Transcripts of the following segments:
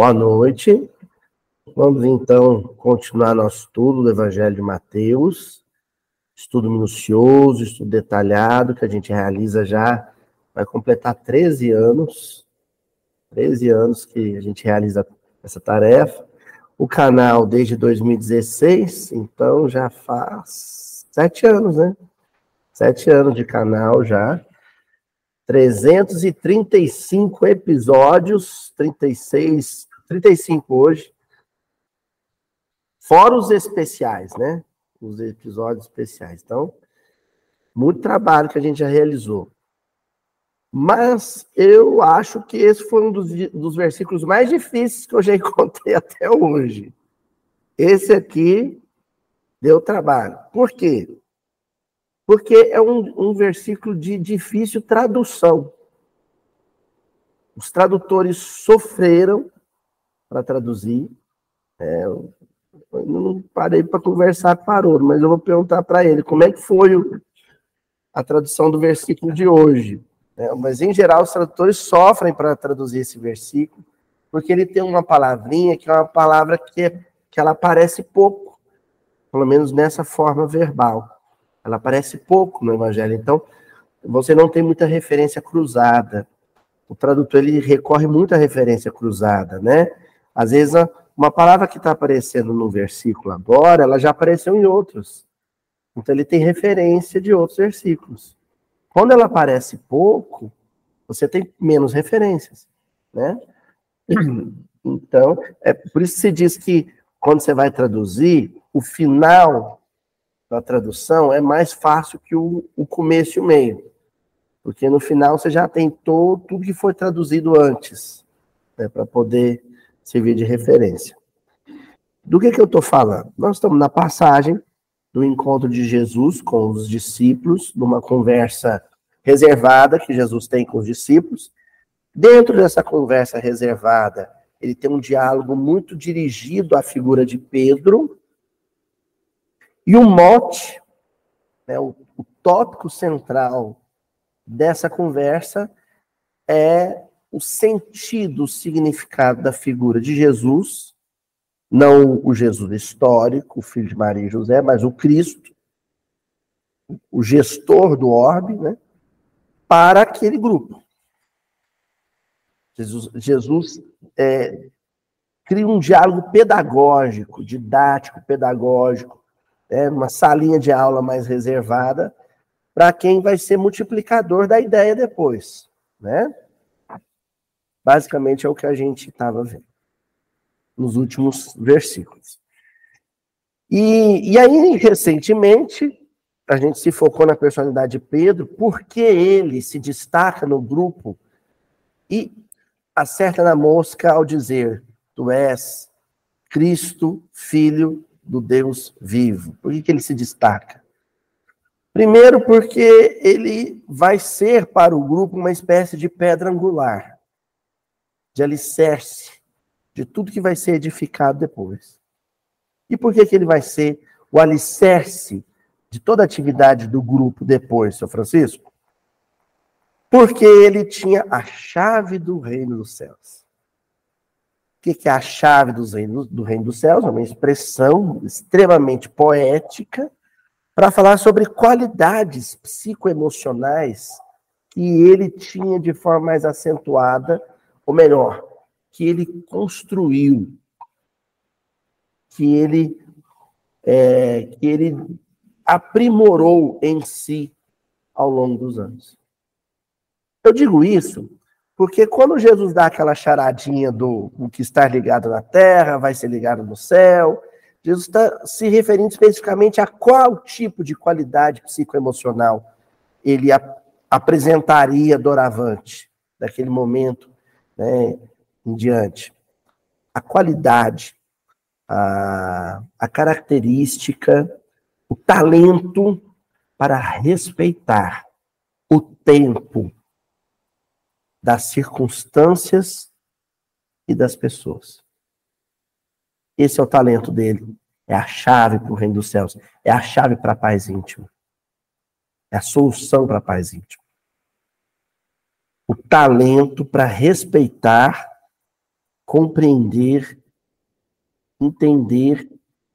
Boa noite. Vamos então continuar nosso estudo do Evangelho de Mateus. Estudo minucioso, estudo detalhado, que a gente realiza já, vai completar 13 anos. 13 anos que a gente realiza essa tarefa. O canal desde 2016, então já faz sete anos, né? Sete anos de canal já. 335 episódios, 36, 35 hoje. Fora os especiais, né? Os episódios especiais. Então, muito trabalho que a gente já realizou. Mas eu acho que esse foi um dos, dos versículos mais difíceis que eu já encontrei até hoje. Esse aqui deu trabalho. Por quê? porque é um, um versículo de difícil tradução. Os tradutores sofreram para traduzir. É, eu não parei para conversar com Haroldo, mas eu vou perguntar para ele como é que foi o, a tradução do versículo de hoje. É, mas, em geral, os tradutores sofrem para traduzir esse versículo, porque ele tem uma palavrinha que é uma palavra que, é, que ela aparece pouco, pelo menos nessa forma verbal. Ela aparece pouco no Evangelho. Então, você não tem muita referência cruzada. O tradutor ele recorre muito à referência cruzada, né? Às vezes, uma palavra que está aparecendo no versículo agora, ela já apareceu em outros. Então, ele tem referência de outros versículos. Quando ela aparece pouco, você tem menos referências, né? Então, é por isso que se diz que quando você vai traduzir, o final da tradução é mais fácil que o, o começo e o meio. Porque no final você já tem todo, tudo que foi traduzido antes, né, para poder servir de referência. Do que, que eu estou falando? Nós estamos na passagem do encontro de Jesus com os discípulos, numa conversa reservada que Jesus tem com os discípulos. Dentro dessa conversa reservada, ele tem um diálogo muito dirigido à figura de Pedro, e o mote, né, o, o tópico central dessa conversa é o sentido, o significado da figura de Jesus, não o Jesus histórico, o filho de Maria e José, mas o Cristo, o gestor do orbe, né, para aquele grupo. Jesus, Jesus é, cria um diálogo pedagógico, didático, pedagógico, é, uma salinha de aula mais reservada para quem vai ser multiplicador da ideia depois, né? Basicamente é o que a gente estava vendo nos últimos versículos. E, e aí, recentemente, a gente se focou na personalidade de Pedro, porque ele se destaca no grupo e acerta na mosca ao dizer: Tu és Cristo, Filho do Deus vivo. Por que, que ele se destaca? Primeiro, porque ele vai ser para o grupo uma espécie de pedra angular, de alicerce, de tudo que vai ser edificado depois. E por que, que ele vai ser o alicerce de toda a atividade do grupo depois, seu Francisco? Porque ele tinha a chave do reino dos céus. O que é a chave do reino, do reino dos céus? É uma expressão extremamente poética para falar sobre qualidades psicoemocionais que ele tinha de forma mais acentuada, ou melhor, que ele construiu, que ele, é, que ele aprimorou em si ao longo dos anos. Eu digo isso porque quando Jesus dá aquela charadinha do o que está ligado na terra vai ser ligado no céu, Jesus está se referindo especificamente a qual tipo de qualidade psicoemocional ele ap apresentaria doravante, daquele momento né, em diante. A qualidade, a, a característica, o talento para respeitar o tempo das circunstâncias e das pessoas. Esse é o talento dele. É a chave para o reino dos céus. É a chave para a paz íntima. É a solução para a paz íntima. O talento para respeitar compreender, entender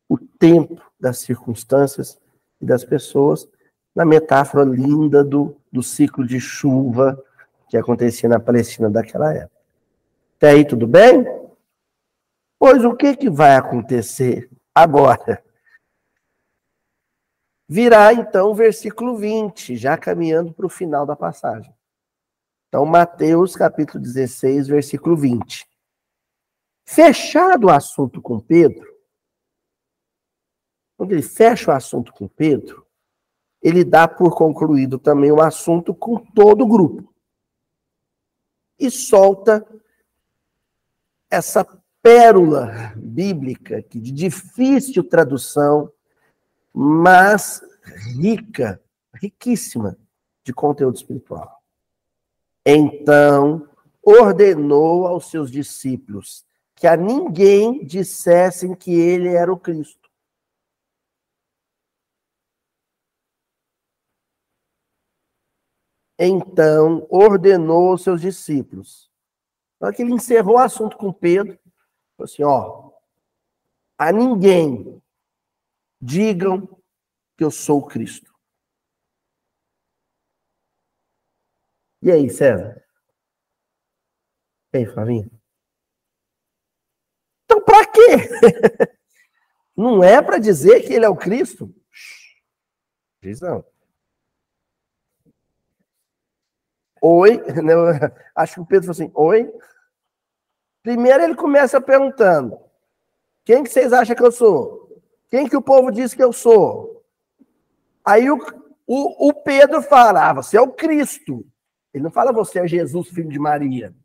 o tempo das circunstâncias e das pessoas, na metáfora linda do, do ciclo de chuva que acontecia na Palestina daquela época. Até aí tudo bem? Pois o que, que vai acontecer agora? Virá então o versículo 20, já caminhando para o final da passagem. Então, Mateus capítulo 16, versículo 20. Fechado o assunto com Pedro, quando ele fecha o assunto com Pedro, ele dá por concluído também o assunto com todo o grupo. E solta essa pérola bíblica que de difícil tradução, mas rica, riquíssima de conteúdo espiritual. Então, ordenou aos seus discípulos que a ninguém dissessem que ele era o Cristo. Então, ordenou aos seus discípulos. Na que ele encerrou o assunto com Pedro, falou assim: ó, a ninguém digam que eu sou o Cristo. E aí, César? E aí, Flavinho? Então, para quê? Não é para dizer que ele é o Cristo? Diz não. Oi, acho que o Pedro falou assim, oi. Primeiro ele começa perguntando, quem que vocês acham que eu sou? Quem que o povo diz que eu sou? Aí o, o, o Pedro fala, ah, você é o Cristo. Ele não fala, você é Jesus, filho de Maria.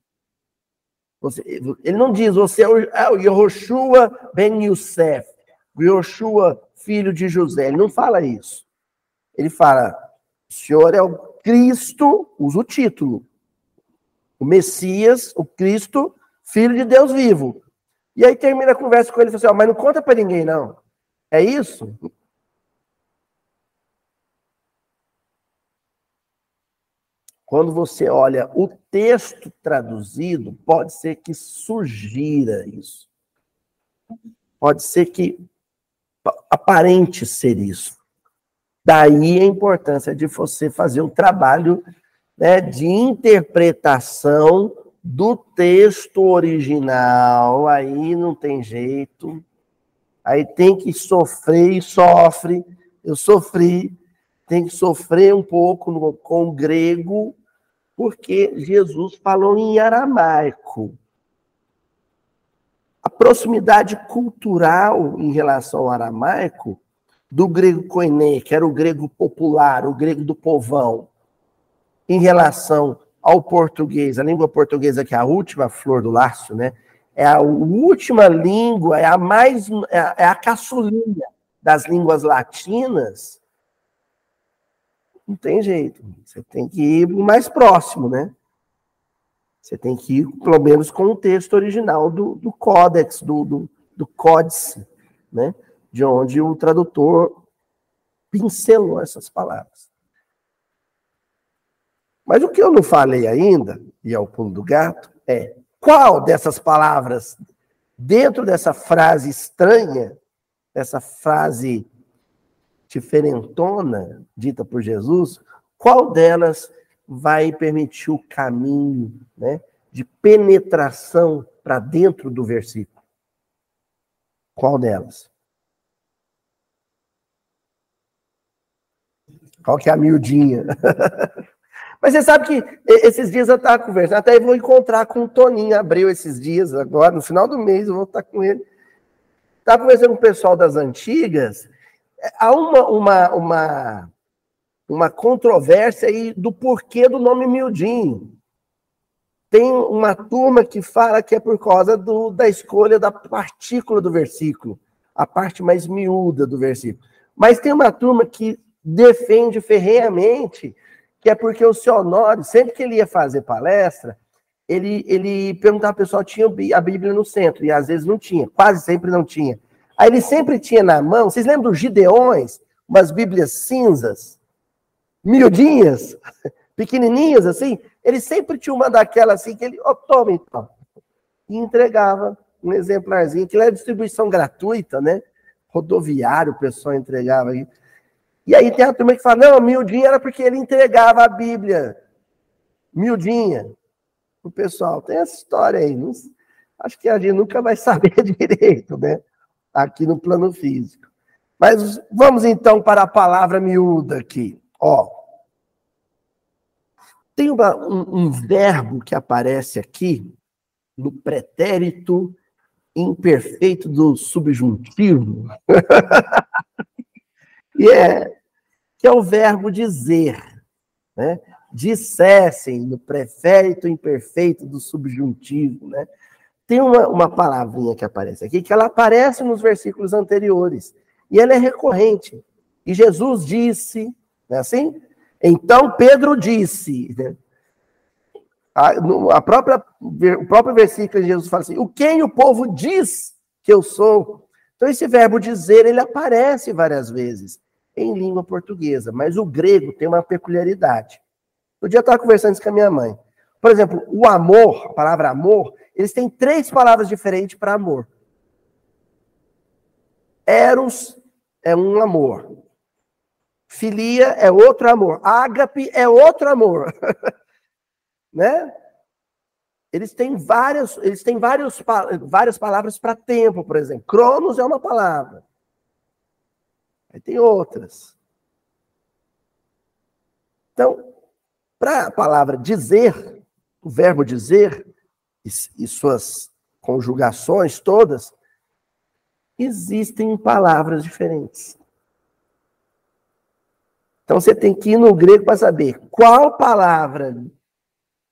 Você, ele não diz, você é o, é ben Youssef, Yehoshua, filho de José. Ele não fala isso. Ele fala, o senhor é o Cristo, usa o título. O Messias, o Cristo, filho de Deus vivo. E aí termina a conversa com ele e fala assim, mas não conta para ninguém, não. É isso? Quando você olha o texto traduzido, pode ser que surgira isso. Pode ser que aparente ser isso. Daí a importância de você fazer um trabalho né, de interpretação do texto original. Aí não tem jeito. Aí tem que sofrer e sofre. Eu sofri, tem que sofrer um pouco no, com o grego porque Jesus falou em aramaico. A proximidade cultural em relação ao aramaico do grego koiné, que era o grego popular, o grego do povão, em relação ao português, a língua portuguesa que é a última flor do laço, né? É a última língua, é a mais é a, é a caçulinha das línguas latinas não tem jeito. Você tem que ir mais próximo, né? Você tem que ir, pelo menos, com o texto original do, do códex, do, do, do códice, né? De onde o tradutor pincelou essas palavras. Mas o que eu não falei ainda, e é o pulo do gato, é qual dessas palavras, dentro dessa frase estranha, dessa frase diferentona dita por Jesus, qual delas vai permitir o caminho né, de penetração para dentro do versículo? Qual delas? Qual que é a miudinha? Mas você sabe que esses dias eu estava conversando, até vou encontrar com o Toninho Abreu esses dias, agora, no final do mês eu vou estar com ele. Estava conversando com o pessoal das antigas, há uma, uma, uma, uma controvérsia aí do porquê do nome miudinho. Tem uma turma que fala que é por causa do, da escolha da partícula do versículo, a parte mais miúda do versículo. Mas tem uma turma que defende ferreamente que é porque o seu Honório, sempre que ele ia fazer palestra, ele, ele perguntava ao pessoal, tinha a Bíblia no centro, e às vezes não tinha, quase sempre não tinha. Aí ele sempre tinha na mão, vocês lembram dos Gideões? Umas Bíblias cinzas, miudinhas, pequenininhas assim? Ele sempre tinha uma daquelas assim, que ele, ó, oh, toma então. e entregava um exemplarzinho, que era distribuição gratuita, né? Rodoviário, o pessoal entregava. E aí tem a turma que fala, não, miudinho era porque ele entregava a Bíblia. Miudinha. O pessoal, tem essa história aí. Não, acho que a gente nunca vai saber direito, né? Aqui no plano físico. Mas vamos então para a palavra miúda aqui. Ó, tem uma, um, um verbo que aparece aqui no pretérito imperfeito do subjuntivo. e é que é o verbo dizer, né? Dissessem no pretérito imperfeito do subjuntivo, né? Tem uma, uma palavrinha que aparece aqui, que ela aparece nos versículos anteriores, e ela é recorrente. E Jesus disse, não é assim? Então Pedro disse, né? a, a própria, o próprio versículo de Jesus fala assim: o quem o povo diz que eu sou. Então, esse verbo dizer, ele aparece várias vezes em língua portuguesa, mas o grego tem uma peculiaridade. No dia eu estava conversando isso com a minha mãe. Por exemplo, o amor, a palavra amor, eles têm três palavras diferentes para amor. Eros é um amor. Filia é outro amor. Ágape é outro amor. né? Eles têm várias, eles têm vários, várias palavras para tempo, por exemplo. Cronos é uma palavra. Aí tem outras. Então, para a palavra dizer, o verbo dizer e, e suas conjugações todas, existem palavras diferentes. Então você tem que ir no grego para saber qual palavra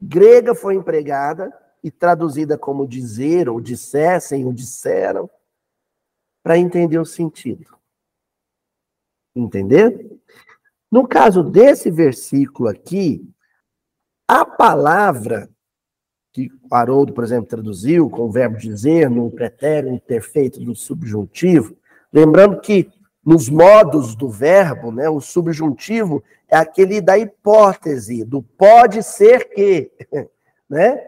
grega foi empregada e traduzida como dizer, ou dissessem, ou disseram, para entender o sentido. Entender? No caso desse versículo aqui, a palavra que Haroldo, por exemplo, traduziu com o verbo dizer no pretérito perfeito do subjuntivo, lembrando que nos modos do verbo, né, o subjuntivo é aquele da hipótese, do pode ser que, né?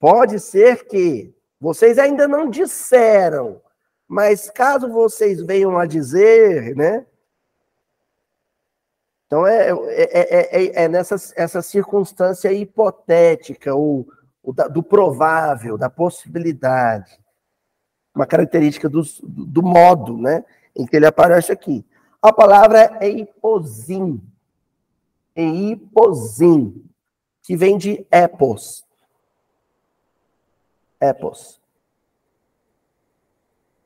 Pode ser que. Vocês ainda não disseram, mas caso vocês venham a dizer, né? Então é, é, é, é nessa essa circunstância hipotética, ou do provável, da possibilidade. Uma característica do, do modo, né? Em que ele aparece aqui. A palavra é hiposim e hiposim, que vem de epos. Epos.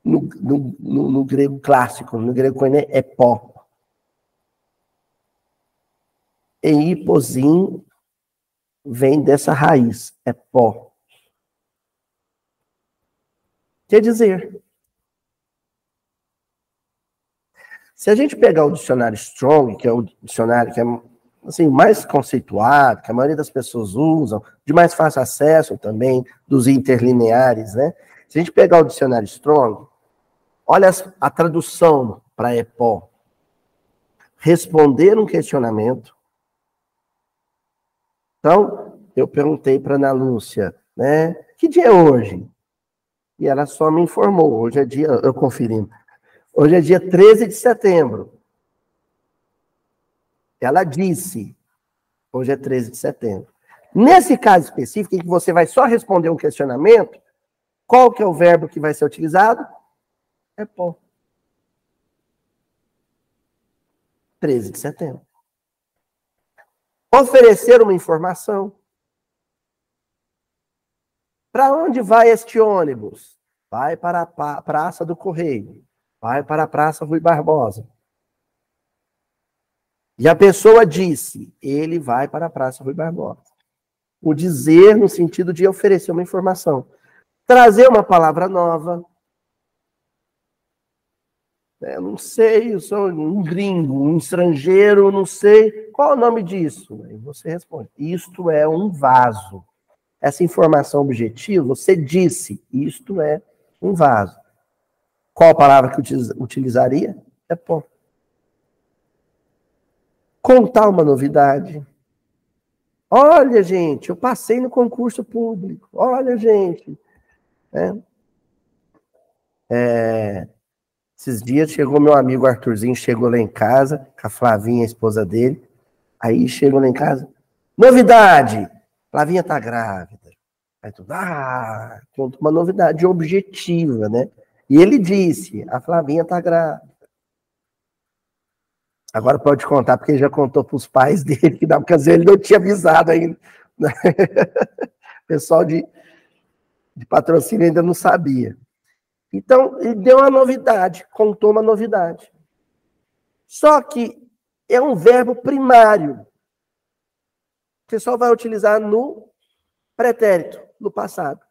No, no, no, no grego clássico, no grego é pó. E hiposim vem dessa raiz, é pó. Quer dizer, se a gente pegar o dicionário Strong, que é o dicionário que é assim, mais conceituado, que a maioria das pessoas usam, de mais fácil acesso também, dos interlineares, né? Se a gente pegar o dicionário Strong, olha a tradução para EPO. Responder um questionamento. Então, eu perguntei para Ana Lúcia, né? Que dia é hoje? E ela só me informou. Hoje é dia, eu conferindo. Hoje é dia 13 de setembro. Ela disse, hoje é 13 de setembro. Nesse caso específico, em que você vai só responder um questionamento, qual que é o verbo que vai ser utilizado? É pó. 13 de setembro. Oferecer uma informação. Para onde vai este ônibus? Vai para a Praça do Correio. Vai para a Praça Rui Barbosa. E a pessoa disse, ele vai para a Praça Rui Barbosa. O dizer no sentido de oferecer uma informação. Trazer uma palavra nova. Eu não sei, eu sou um gringo, um estrangeiro, não sei. Qual é o nome disso? Aí você responde: Isto é um vaso. Essa informação objetiva, você disse, isto é um vaso. Qual a palavra que utilizaria? É pó contar uma novidade. Olha, gente, eu passei no concurso público. Olha, gente, Né? É, esses dias chegou meu amigo Arthurzinho, chegou lá em casa, com a Flavinha, a esposa dele. Aí chegou lá em casa. Novidade! Flavinha tá grávida. Aí tudo, ah, conta uma novidade objetiva, né? E ele disse: a Flavinha tá grávida. Agora pode contar, porque ele já contou para os pais dele, que às vezes ele não tinha avisado ainda. Né? pessoal de, de patrocínio ainda não sabia. Então, ele deu uma novidade, contou uma novidade. Só que é um verbo primário. Você só vai utilizar no pretérito, no passado.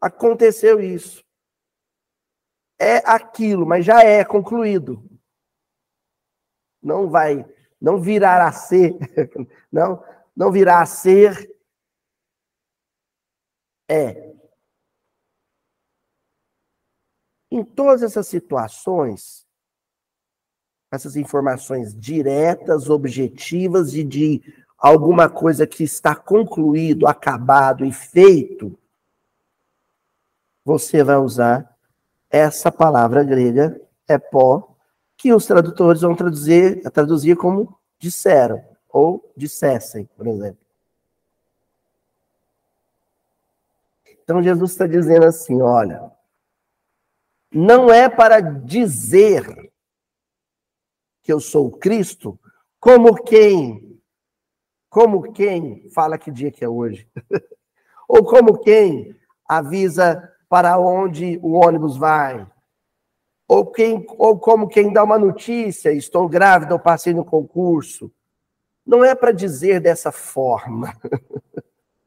Aconteceu isso. É aquilo, mas já é concluído. Não vai, não virá a ser, não, não virá a ser. É. Em todas essas situações, essas informações diretas, objetivas e de alguma coisa que está concluído, acabado e feito, você vai usar essa palavra grega, epó, que os tradutores vão traduzir, traduzir como disseram, ou dissessem, por exemplo. Então Jesus está dizendo assim: olha, não é para dizer que eu sou Cristo, como quem, como quem fala que dia que é hoje, ou como quem avisa para onde o ônibus vai, ou, quem, ou como quem dá uma notícia, estou grávida ou passei no concurso. Não é para dizer dessa forma.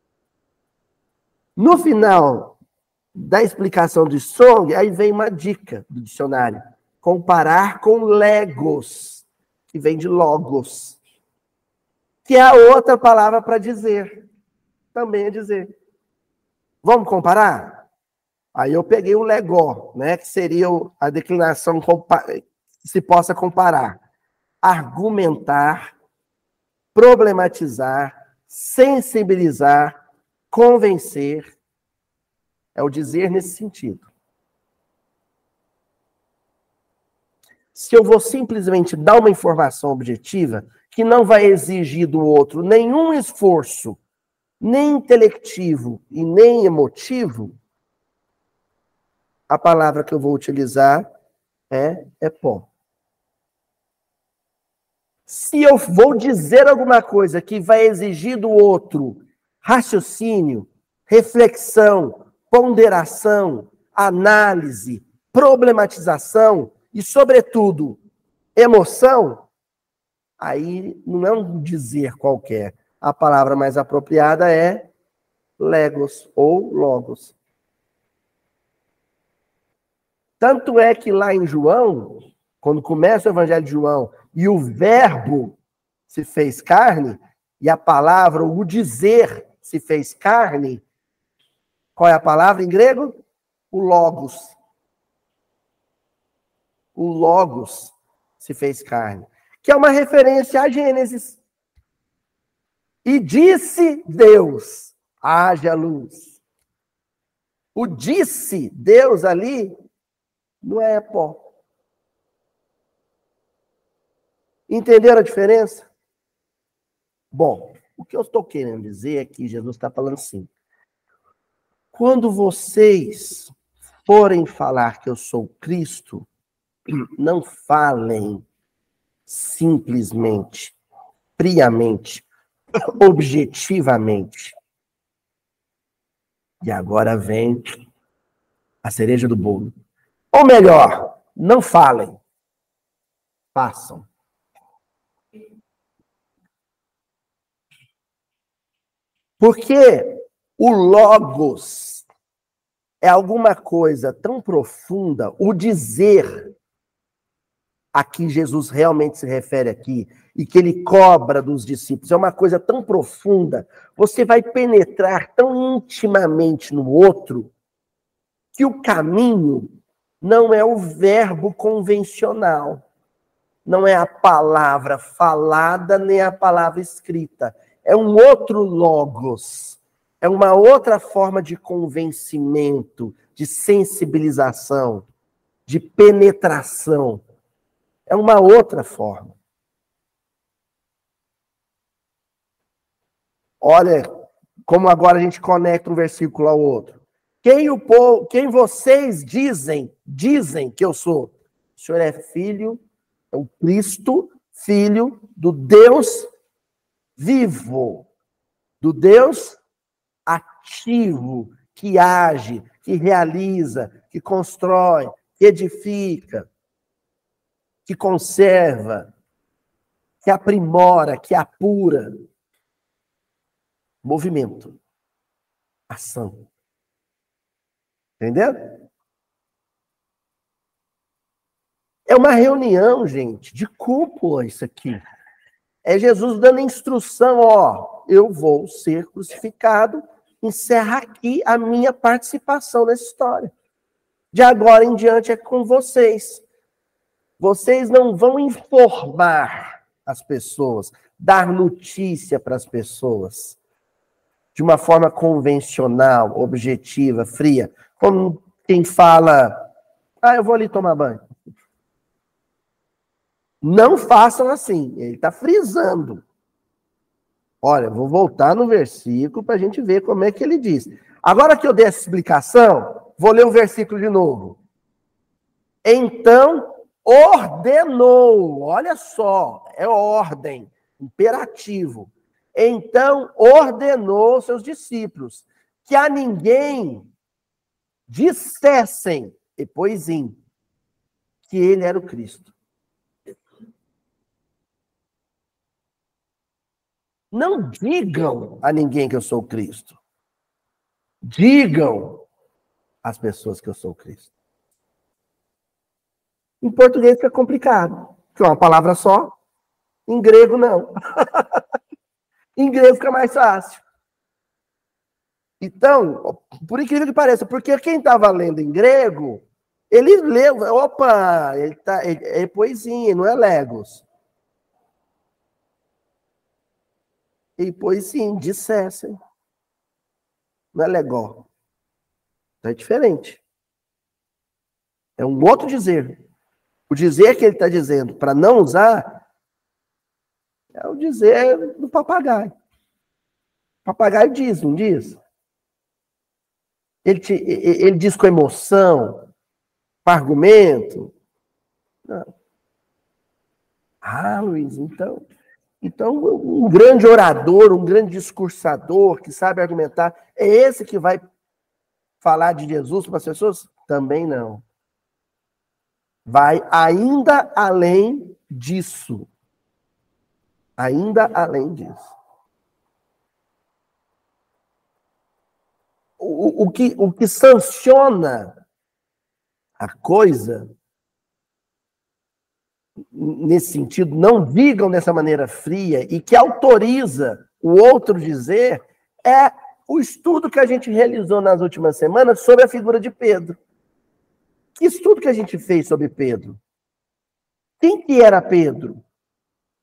no final da explicação de Song, aí vem uma dica do dicionário: comparar com legos, que vem de logos, que é a outra palavra para dizer. Também é dizer. Vamos comparar? Aí eu peguei o legó, né, que seria a declinação que se possa comparar. Argumentar, problematizar, sensibilizar, convencer. É o dizer nesse sentido. Se eu vou simplesmente dar uma informação objetiva, que não vai exigir do outro nenhum esforço, nem intelectivo e nem emotivo, a palavra que eu vou utilizar é epó. Se eu vou dizer alguma coisa que vai exigir do outro raciocínio, reflexão, ponderação, análise, problematização e, sobretudo, emoção, aí não é um dizer qualquer. A palavra mais apropriada é legos ou logos. Tanto é que lá em João, quando começa o Evangelho de João, e o Verbo se fez carne, e a palavra, o dizer, se fez carne, qual é a palavra em grego? O Logos. O Logos se fez carne, que é uma referência a Gênesis. E disse Deus: haja luz. O disse Deus ali não é pó. Entenderam a diferença? Bom, o que eu estou querendo dizer é que Jesus está falando assim. Quando vocês forem falar que eu sou Cristo, não falem simplesmente, friamente, objetivamente. E agora vem a cereja do bolo. Ou melhor, não falem, façam. Porque o logos é alguma coisa tão profunda, o dizer a que Jesus realmente se refere aqui e que ele cobra dos discípulos, é uma coisa tão profunda, você vai penetrar tão intimamente no outro que o caminho não é o verbo convencional, não é a palavra falada nem a palavra escrita, é um outro logos, É uma outra forma de convencimento, de sensibilização, de penetração. É uma outra forma. Olha como agora a gente conecta um versículo ao outro. Quem o povo, quem vocês dizem, dizem que eu sou? O Senhor é filho, é o Cristo, filho do Deus vivo, do Deus ativo, que age, que realiza, que constrói, que edifica, que conserva, que aprimora, que apura. Movimento, ação. Entendeu? É uma reunião, gente, de cúpula isso aqui. É Jesus dando instrução, ó, eu vou ser crucificado, encerra aqui a minha participação nessa história. De agora em diante é com vocês. Vocês não vão informar as pessoas, dar notícia para as pessoas de uma forma convencional, objetiva, fria, como quem fala: "Ah, eu vou ali tomar banho". Não façam assim. Ele está frisando. Olha, vou voltar no versículo para a gente ver como é que ele diz. Agora que eu dei essa explicação, vou ler o versículo de novo. Então ordenou, olha só, é ordem, imperativo. Então ordenou seus discípulos que a ninguém dissessem, depois em, que ele era o Cristo. Não digam a ninguém que eu sou Cristo. Digam às pessoas que eu sou Cristo. Em português fica complicado, porque é uma palavra só. Em grego, não. em grego fica mais fácil. Então, por incrível que pareça, porque quem estava lendo em grego, ele leu, opa, ele tá, é poesia, não é legos. E pois sim, dissessem. Não é legal. É diferente. É um outro dizer. O dizer que ele está dizendo para não usar é o dizer do papagaio. O papagaio diz, não diz? Ele, te, ele diz com emoção, com argumento. Não. Ah, Luiz, então então, um grande orador, um grande discursador que sabe argumentar, é esse que vai falar de Jesus para as pessoas? Também não. Vai ainda além disso. Ainda além disso. O, o, que, o que sanciona a coisa nesse sentido, não digam dessa maneira fria e que autoriza o outro dizer, é o estudo que a gente realizou nas últimas semanas sobre a figura de Pedro. Que estudo que a gente fez sobre Pedro? Quem que era Pedro?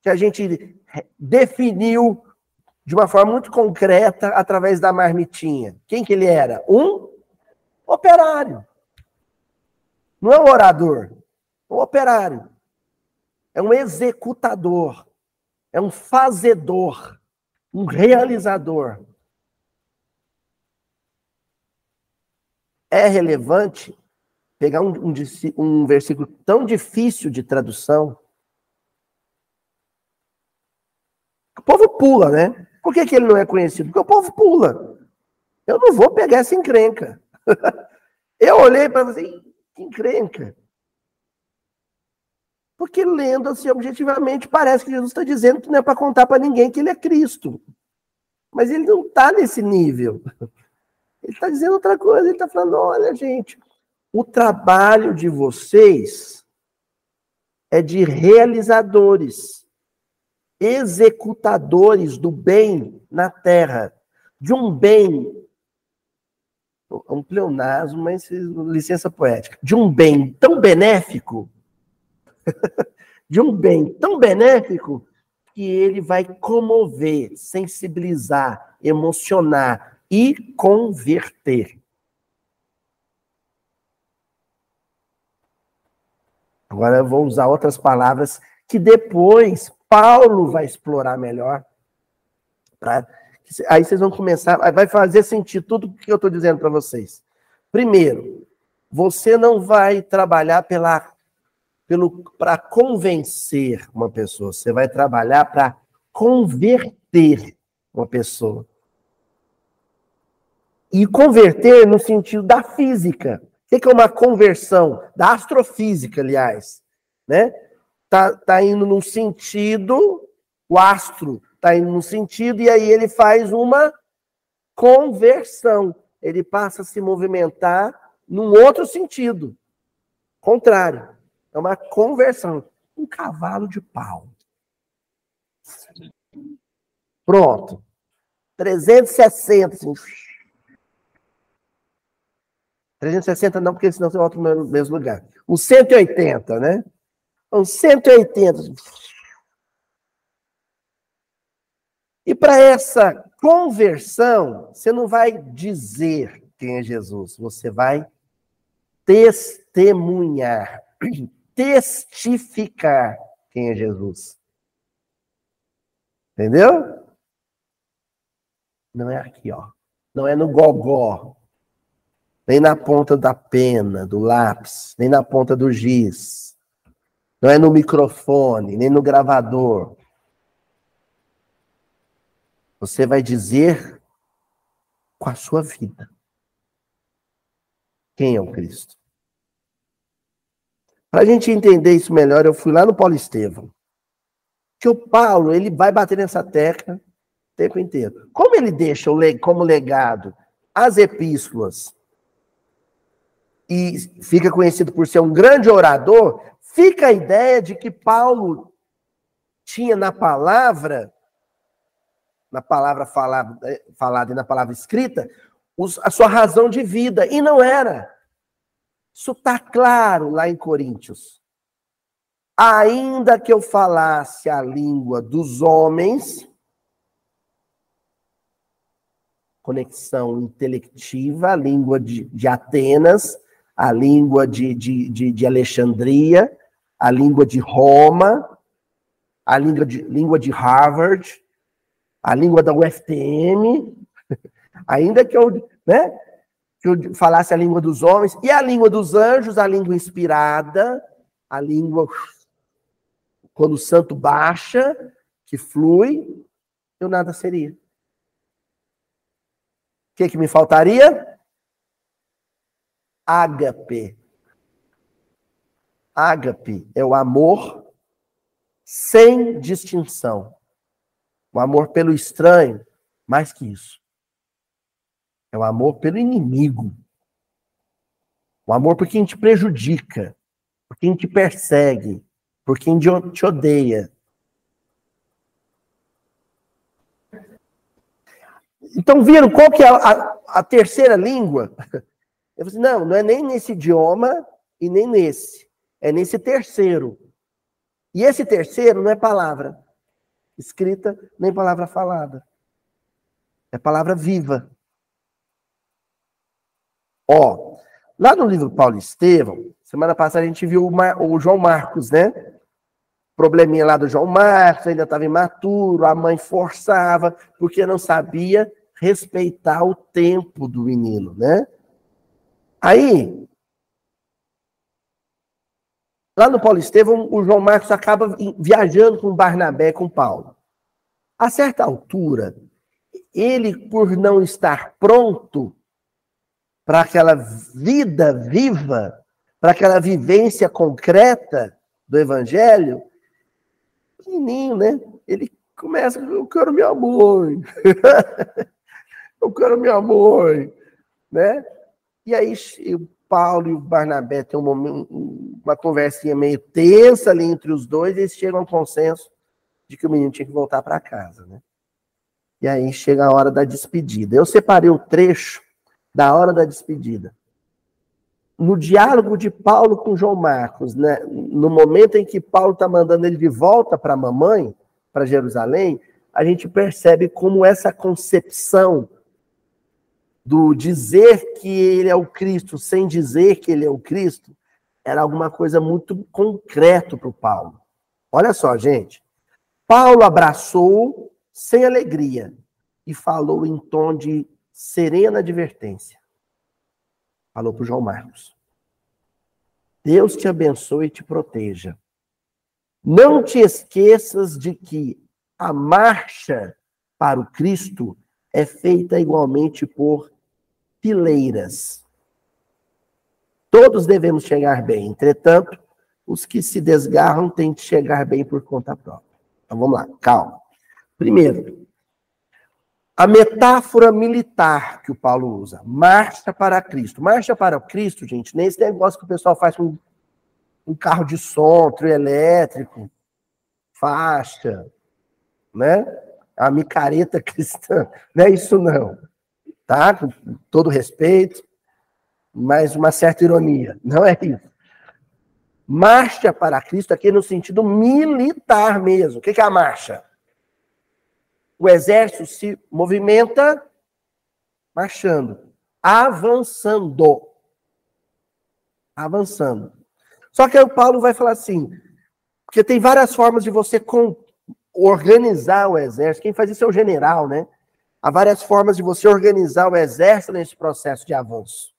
Que a gente definiu de uma forma muito concreta através da marmitinha. Quem que ele era? Um operário. Não é um orador, um operário é um executador, é um fazedor, um realizador. É relevante pegar um, um, um versículo tão difícil de tradução. O povo pula, né? Por que, que ele não é conhecido? Porque o povo pula. Eu não vou pegar essa encrenca. Eu olhei para você, que encrenca. Porque lendo assim objetivamente, parece que Jesus está dizendo que não é para contar para ninguém que ele é Cristo. Mas ele não está nesse nível. Ele está dizendo outra coisa, ele está falando: olha, gente, o trabalho de vocês é de realizadores, executadores do bem na terra, de um bem, um pleonasmo, mas licença poética, de um bem tão benéfico de um bem tão benéfico que ele vai comover, sensibilizar, emocionar, e converter. Agora eu vou usar outras palavras que depois Paulo vai explorar melhor. Pra, aí vocês vão começar, vai fazer sentido tudo que eu estou dizendo para vocês. Primeiro, você não vai trabalhar pela para convencer uma pessoa, você vai trabalhar para converter uma pessoa. E converter no sentido da física. O que é uma conversão? Da astrofísica, aliás. Né? Tá, tá indo num sentido, o astro tá indo num sentido, e aí ele faz uma conversão. Ele passa a se movimentar num outro sentido. Contrário. É uma conversão. Um cavalo de pau. Pronto. 360. Assim. 360 não, porque senão você volta no mesmo lugar. O 180, né? O 180. Assim. E para essa conversão, você não vai dizer quem é Jesus, você vai testemunhar testificar quem é Jesus. Entendeu? Não é aqui, ó. Não é no gogó. Nem na ponta da pena, do lápis, nem na ponta do giz. Não é no microfone, nem no gravador. Você vai dizer com a sua vida. Quem é o Cristo? Para a gente entender isso melhor, eu fui lá no Paulo Estevam. Que o Paulo, ele vai bater nessa tecla o tempo inteiro. Como ele deixa como legado as epístolas e fica conhecido por ser um grande orador, fica a ideia de que Paulo tinha na palavra, na palavra falada, falada e na palavra escrita, a sua razão de vida. E não era. Isso está claro lá em Coríntios. Ainda que eu falasse a língua dos homens, conexão intelectiva, a língua de, de Atenas, a língua de, de, de, de, Alexandria, a língua de Roma, a língua de, língua de Harvard, a língua da UFTM, ainda que eu, né, que eu falasse a língua dos homens, e a língua dos anjos, a língua inspirada, a língua quando o santo baixa, que flui, eu nada seria. O que, que me faltaria? Ágape. Ágape é o amor sem distinção. O amor pelo estranho, mais que isso. É o amor pelo inimigo. O amor por quem te prejudica, por quem te persegue, por quem te odeia. Então, viram qual que é a, a, a terceira língua? Eu falei, assim, não, não é nem nesse idioma e nem nesse. É nesse terceiro. E esse terceiro não é palavra escrita nem palavra falada. É palavra viva. Ó, lá no livro Paulo Estevão, semana passada a gente viu o, Mar, o João Marcos, né? Probleminha lá do João Marcos, ainda estava imaturo, a mãe forçava, porque não sabia respeitar o tempo do menino, né? Aí, lá no Paulo Estevão, o João Marcos acaba viajando com Barnabé, com Paulo. A certa altura, ele, por não estar pronto, para aquela vida viva, para aquela vivência concreta do evangelho, pequenininho, né? Ele começa, eu quero minha mãe. eu quero minha mãe, né? E aí o Paulo e o Barnabé têm um uma conversinha meio tensa ali entre os dois, e eles chegam a um consenso de que o menino tinha que voltar para casa, né? E aí chega a hora da despedida. Eu separei o trecho da hora da despedida. No diálogo de Paulo com João Marcos, né, no momento em que Paulo está mandando ele de volta para a mamãe, para Jerusalém, a gente percebe como essa concepção do dizer que ele é o Cristo sem dizer que ele é o Cristo, era alguma coisa muito concreto para o Paulo. Olha só, gente. Paulo abraçou sem alegria e falou em tom de serena advertência. Falou para o João Marcos. Deus te abençoe e te proteja. Não te esqueças de que a marcha para o Cristo é feita igualmente por fileiras. Todos devemos chegar bem, entretanto, os que se desgarram têm de chegar bem por conta própria. Então vamos lá, calma. Primeiro, a metáfora militar que o Paulo usa, marcha para Cristo. Marcha para Cristo, gente, nem esse negócio que o pessoal faz com um carro de som, trio elétrico, faixa, né? A micareta cristã. Não é isso não. Tá? Com todo respeito, mas uma certa ironia. Não é isso. Marcha para Cristo aqui no sentido militar mesmo. O que é a marcha? O exército se movimenta marchando, avançando. Avançando. Só que aí o Paulo vai falar assim, porque tem várias formas de você organizar o exército. Quem faz isso é o general, né? Há várias formas de você organizar o exército nesse processo de avanço.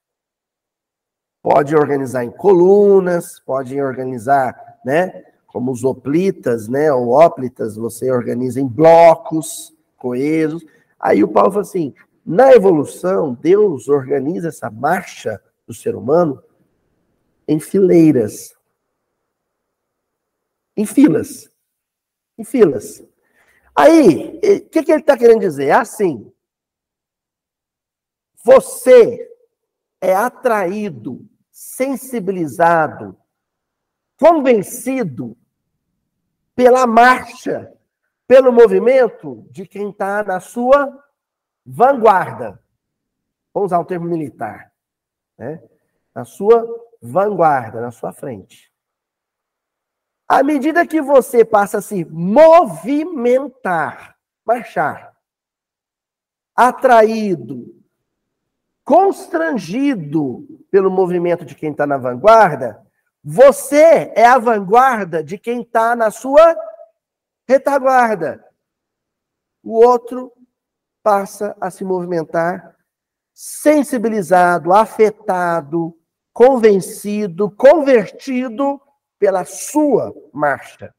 Pode organizar em colunas, pode organizar, né? Como os oplitas, né? Ou óplitas, você organiza em blocos coesos. Aí o Paulo fala assim: na evolução, Deus organiza essa marcha do ser humano em fileiras, em filas em filas. Aí, o que, que ele está querendo dizer? Assim: você é atraído, sensibilizado, convencido pela marcha, pelo movimento de quem está na sua vanguarda. Vamos usar o termo militar. Né? Na sua vanguarda, na sua frente. À medida que você passa a se movimentar, marchar, atraído, constrangido pelo movimento de quem está na vanguarda, você é a vanguarda de quem está na sua retaguarda. O outro passa a se movimentar sensibilizado, afetado, convencido, convertido pela sua marcha.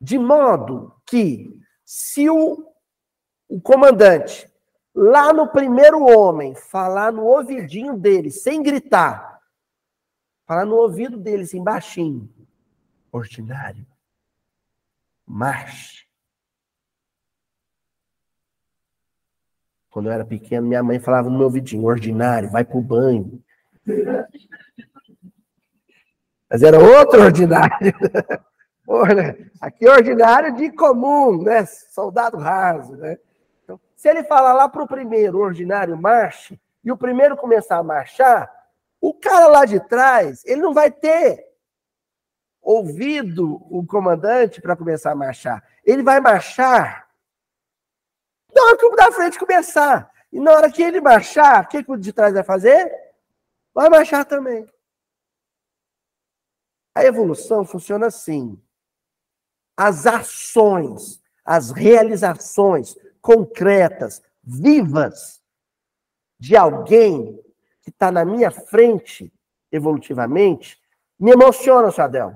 De modo que, se o, o comandante, lá no primeiro homem, falar no ouvidinho dele, sem gritar, falar no ouvido dele, assim, baixinho, ordinário, marche. Quando eu era pequeno, minha mãe falava no meu ouvidinho, ordinário, vai pro banho. Mas era outro ordinário. Aqui é ordinário de comum, né? Soldado raso, né? Então, se ele falar lá para o primeiro, ordinário, marche, e o primeiro começar a marchar, o cara lá de trás, ele não vai ter ouvido o comandante para começar a marchar. Ele vai marchar na hora que o da frente começar. E na hora que ele marchar, o que, que o de trás vai fazer? Vai marchar também. A evolução funciona assim. As ações, as realizações concretas, vivas, de alguém que está na minha frente, evolutivamente, me emocionam, Sadel.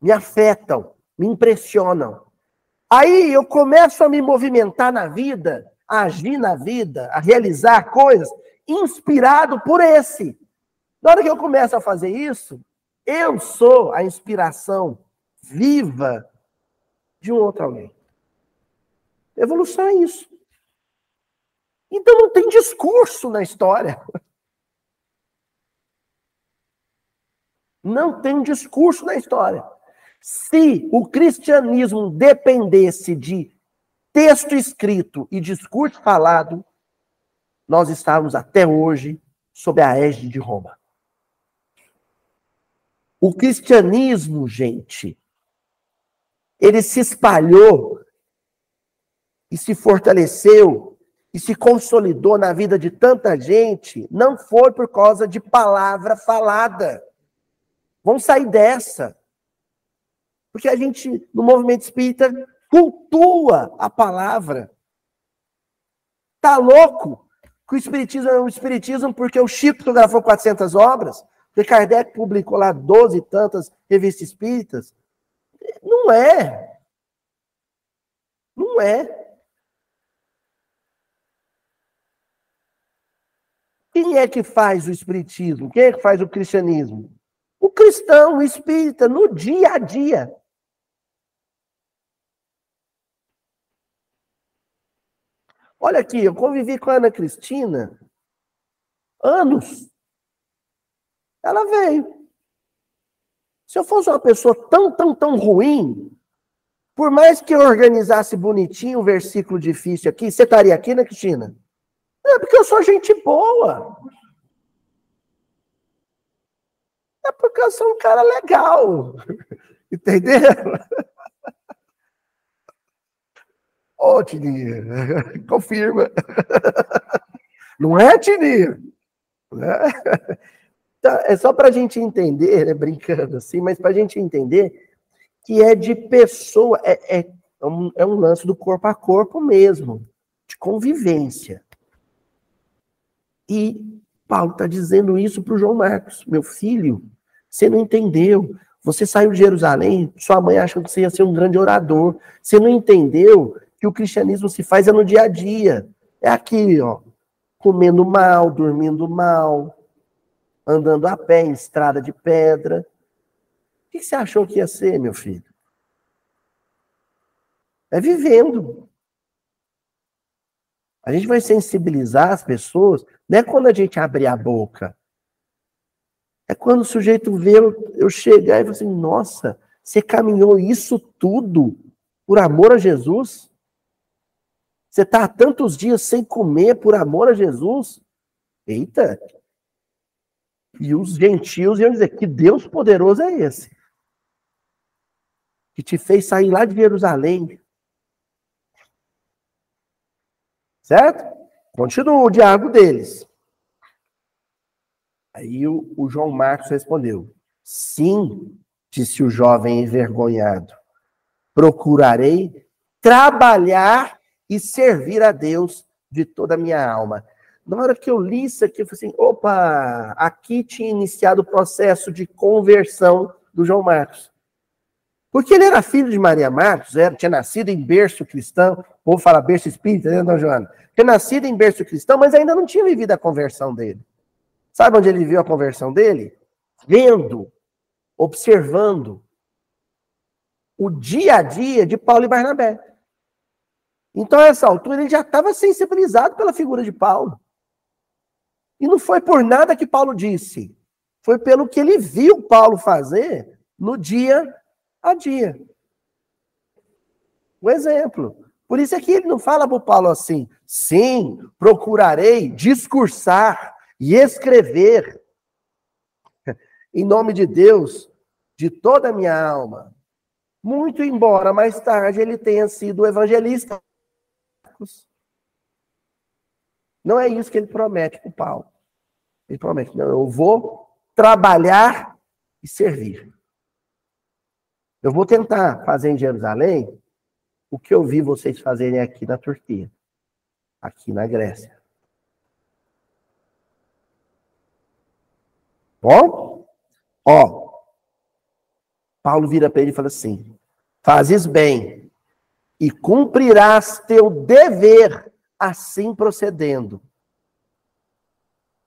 Me afetam, me impressionam. Aí eu começo a me movimentar na vida, a agir na vida, a realizar coisas, inspirado por esse. Na hora que eu começo a fazer isso, eu sou a inspiração viva de um outro alguém. Evolução é isso. Então não tem discurso na história. Não tem discurso na história. Se o cristianismo dependesse de texto escrito e discurso falado, nós estávamos até hoje sob a égide de Roma. O cristianismo, gente, ele se espalhou e se fortaleceu e se consolidou na vida de tanta gente, não foi por causa de palavra falada. Vamos sair dessa. Porque a gente, no movimento espírita, cultua a palavra. Tá louco? Que o espiritismo é um espiritismo porque o Chico fotografou 400 obras, porque Kardec publicou lá 12 e tantas revistas espíritas. Não é. Não é. Quem é que faz o espiritismo? Quem é que faz o cristianismo? O cristão, o espírita, no dia a dia. Olha aqui, eu convivi com a Ana Cristina anos. Ela veio. Se eu fosse uma pessoa tão, tão, tão ruim, por mais que eu organizasse bonitinho um versículo difícil aqui, você estaria aqui, né, Cristina? É porque eu sou gente boa. É porque eu sou um cara legal. Entendeu? Ô, oh, confirma. Não é, Tininha? É? Então, é só para a gente entender, né, brincando assim, mas para a gente entender que é de pessoa, é, é, um, é um lance do corpo a corpo mesmo, de convivência. E Paulo está dizendo isso para o João Marcos, meu filho, você não entendeu. Você saiu de Jerusalém, sua mãe achou que você ia ser um grande orador. Você não entendeu que o cristianismo se faz é no dia a dia. É aqui, ó, comendo mal, dormindo mal, andando a pé em estrada de pedra. O que você achou que ia ser, meu filho? É vivendo. A gente vai sensibilizar as pessoas, não é quando a gente abrir a boca. É quando o sujeito vê eu, eu chegar e falar assim: nossa, você caminhou isso tudo por amor a Jesus? Você está há tantos dias sem comer por amor a Jesus? Eita! E os gentios iam dizer: que Deus poderoso é esse? Que te fez sair lá de Jerusalém. Certo? Continua o diálogo deles. Aí o, o João Marcos respondeu: Sim, disse o jovem envergonhado. Procurarei trabalhar e servir a Deus de toda a minha alma. Na hora que eu li isso aqui, eu falei assim: opa, aqui tinha iniciado o processo de conversão do João Marcos. Porque ele era filho de Maria Marcos, era, tinha nascido em berço cristão, ou fala berço espírita, né, Dona Joana? Tinha nascido em berço cristão, mas ainda não tinha vivido a conversão dele. Sabe onde ele viveu a conversão dele? Vendo, observando o dia a dia de Paulo e Barnabé. Então, a essa altura, ele já estava sensibilizado pela figura de Paulo. E não foi por nada que Paulo disse. Foi pelo que ele viu Paulo fazer no dia a dia. Um exemplo. Por isso é que ele não fala para o Paulo assim: sim, procurarei discursar e escrever em nome de Deus de toda a minha alma. Muito embora mais tarde ele tenha sido evangelista. Não é isso que ele promete para o Paulo. Ele promete, não, eu vou trabalhar e servir. Eu vou tentar fazer em Jerusalém o que eu vi vocês fazerem aqui na Turquia, aqui na Grécia. Bom? Ó, Paulo vira para ele e fala assim: Fazes bem e cumprirás teu dever assim procedendo.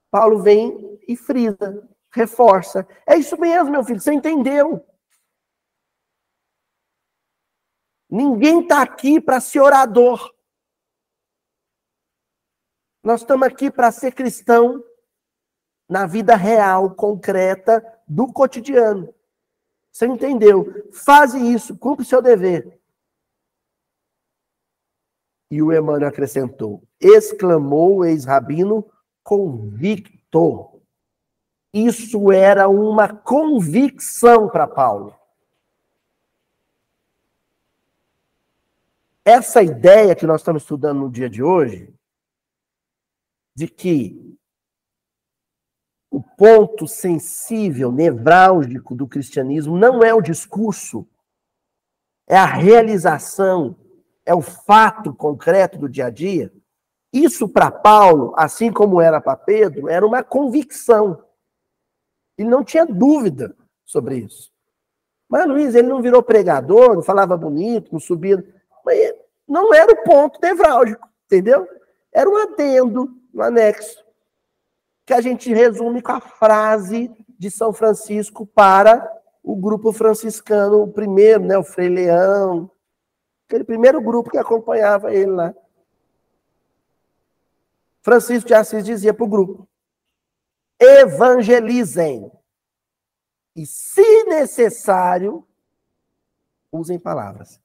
Paulo vem e frisa, reforça. É isso mesmo, meu filho, você entendeu. Ninguém está aqui para ser orador. Nós estamos aqui para ser cristão na vida real, concreta, do cotidiano. Você entendeu? Faze isso, cumpre seu dever. E o Emmanuel acrescentou: exclamou o ex-rabino convicto. Isso era uma convicção para Paulo. Essa ideia que nós estamos estudando no dia de hoje, de que o ponto sensível, nevrálgico do cristianismo não é o discurso, é a realização, é o fato concreto do dia a dia. Isso para Paulo, assim como era para Pedro, era uma convicção. Ele não tinha dúvida sobre isso. Mas Luiz, ele não virou pregador, não falava bonito, não subia. Mas não era o ponto nevrálgico, entendeu? Era um adendo, um anexo, que a gente resume com a frase de São Francisco para o grupo franciscano, o primeiro, né, o Frei Leão, aquele primeiro grupo que acompanhava ele lá. Francisco de Assis dizia para o grupo: evangelizem. E, se necessário, usem palavras.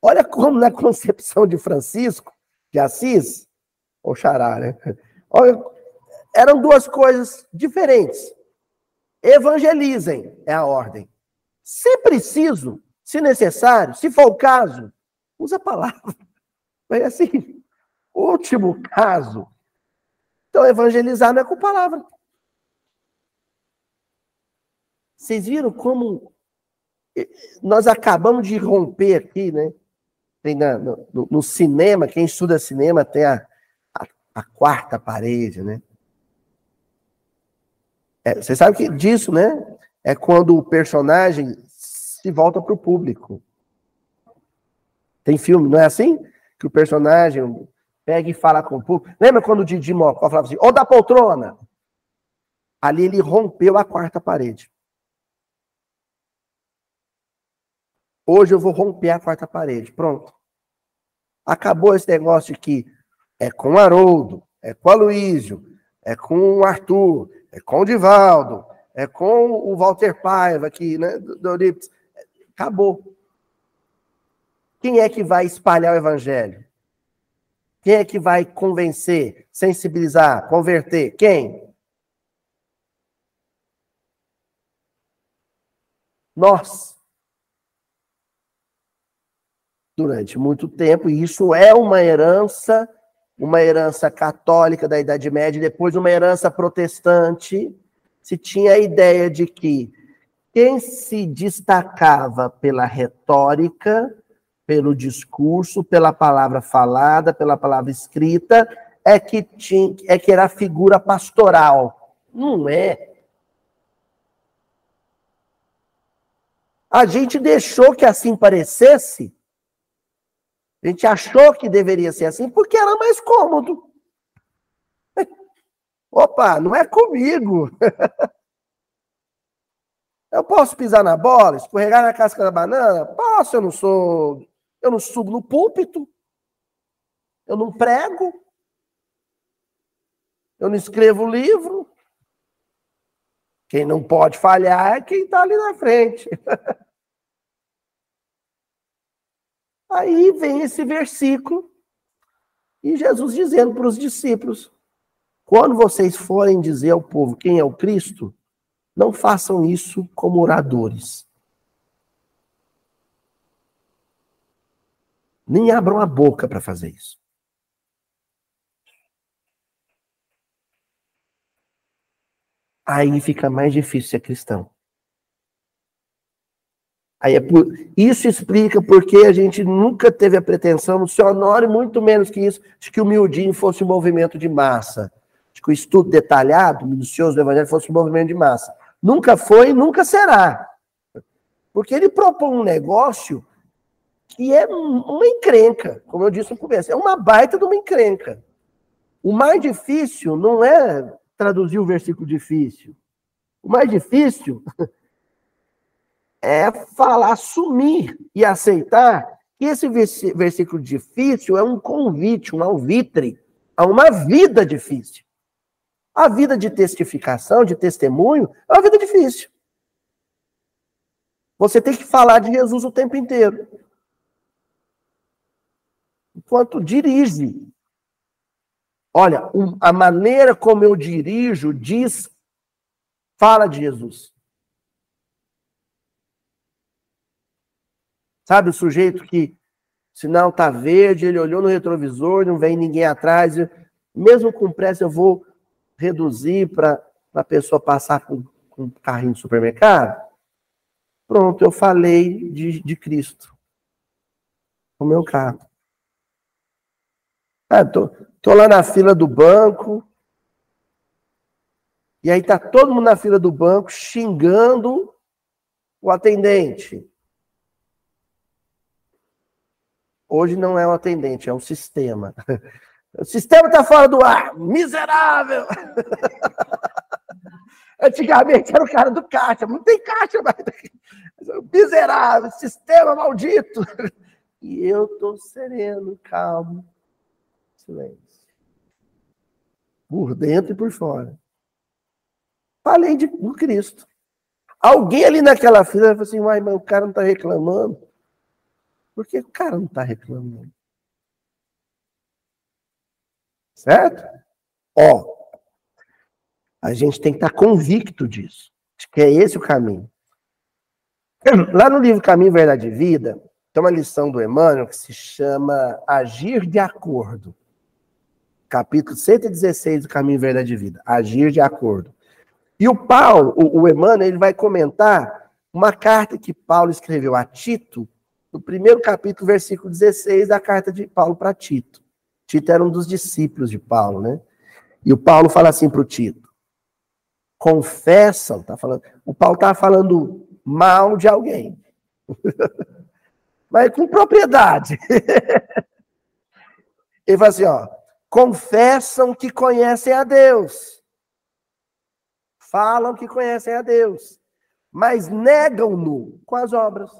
Olha como na concepção de Francisco de Assis, ou Xará, né? Olha, eram duas coisas diferentes. Evangelizem é a ordem. Se preciso, se necessário, se for o caso, usa a palavra. Mas assim, último caso. Então, evangelizar não é com palavra. Vocês viram como nós acabamos de romper aqui, né? Tem na, no, no, cinema, quem estuda cinema tem a, a, a quarta parede, né? É, você sabe que disso, né? É quando o personagem se volta para o público. Tem filme, não é assim? Que o personagem pega e fala com o público. Lembra quando o Didi Mocó falava assim, ô da poltrona? Ali ele rompeu a quarta parede. Hoje eu vou romper a quarta parede. Pronto. Acabou esse negócio de que é com o Haroldo, é com o Aloísio, é com o Arthur, é com o Divaldo, é com o Walter Paiva aqui, né? Do, do Acabou. Quem é que vai espalhar o evangelho? Quem é que vai convencer, sensibilizar, converter? Quem? Nós. Durante muito tempo, e isso é uma herança, uma herança católica da Idade Média, depois uma herança protestante, se tinha a ideia de que quem se destacava pela retórica pelo discurso, pela palavra falada, pela palavra escrita, é que, tinha, é que era a figura pastoral. Não é. A gente deixou que assim parecesse. A gente achou que deveria ser assim porque era mais cômodo. Opa, não é comigo. Eu posso pisar na bola, escorregar na casca da banana? Posso, eu não sou eu não subo no púlpito. Eu não prego. Eu não escrevo livro. Quem não pode falhar é quem está ali na frente. Aí vem esse versículo e Jesus dizendo para os discípulos: quando vocês forem dizer ao povo quem é o Cristo, não façam isso como oradores Nem abram a boca para fazer isso. Aí fica mais difícil ser cristão. Aí é por... Isso explica porque a gente nunca teve a pretensão, no e muito menos que isso, de que o miudinho fosse um movimento de massa. De que o estudo detalhado, minucioso do evangelho fosse um movimento de massa. Nunca foi e nunca será. Porque ele propõe um negócio que é uma encrenca, como eu disse no começo, é uma baita de uma encrenca. O mais difícil não é traduzir o versículo difícil. O mais difícil é falar, assumir e aceitar que esse versículo difícil é um convite, um alvitre a uma vida difícil. A vida de testificação, de testemunho, é uma vida difícil. Você tem que falar de Jesus o tempo inteiro enquanto dirige. Olha, a maneira como eu dirijo diz, fala de Jesus. Sabe o sujeito que sinal tá verde, ele olhou no retrovisor, não vem ninguém atrás, mesmo com pressa eu vou reduzir para a pessoa passar com, com um carrinho de supermercado? Pronto, eu falei de, de Cristo. O meu carro. Ah, tô, tô lá na fila do banco, e aí tá todo mundo na fila do banco xingando o atendente. Hoje não é o atendente, é o sistema. O sistema está fora do ar. Miserável! Antigamente era o cara do caixa. Não tem caixa mais. Miserável, sistema maldito. E eu estou sereno, calmo. Silêncio. Por dentro e por fora. Falei de por Cristo. Alguém ali naquela fila falou assim, mas o cara não está reclamando. Por que o cara não está reclamando? Certo? Ó, a gente tem que estar tá convicto disso, de que é esse o caminho. Lá no livro Caminho, Verdade e Vida, tem uma lição do Emmanuel que se chama Agir de Acordo. Capítulo 116 do Caminho, Verdade e Vida. Agir de Acordo. E o Paulo, o Emmanuel, ele vai comentar uma carta que Paulo escreveu a Tito, no primeiro capítulo, versículo 16 da carta de Paulo para Tito. Tito era um dos discípulos de Paulo, né? E o Paulo fala assim para o Tito: confessam, tá falando. O Paulo está falando mal de alguém, mas com propriedade. Ele fala assim: ó, confessam que conhecem a Deus, falam que conhecem a Deus, mas negam-no com as obras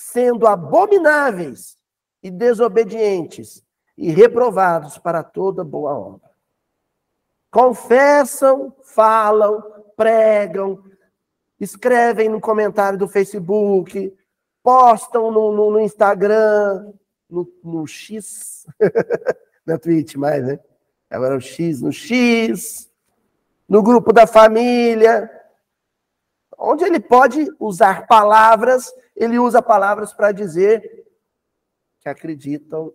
sendo abomináveis e desobedientes e reprovados para toda boa obra. Confessam, falam, pregam, escrevem no comentário do Facebook, postam no, no, no Instagram, no, no X, na Twitch mais, né? Agora o X, no X, no grupo da família, onde ele pode usar palavras, ele usa palavras para dizer que acreditam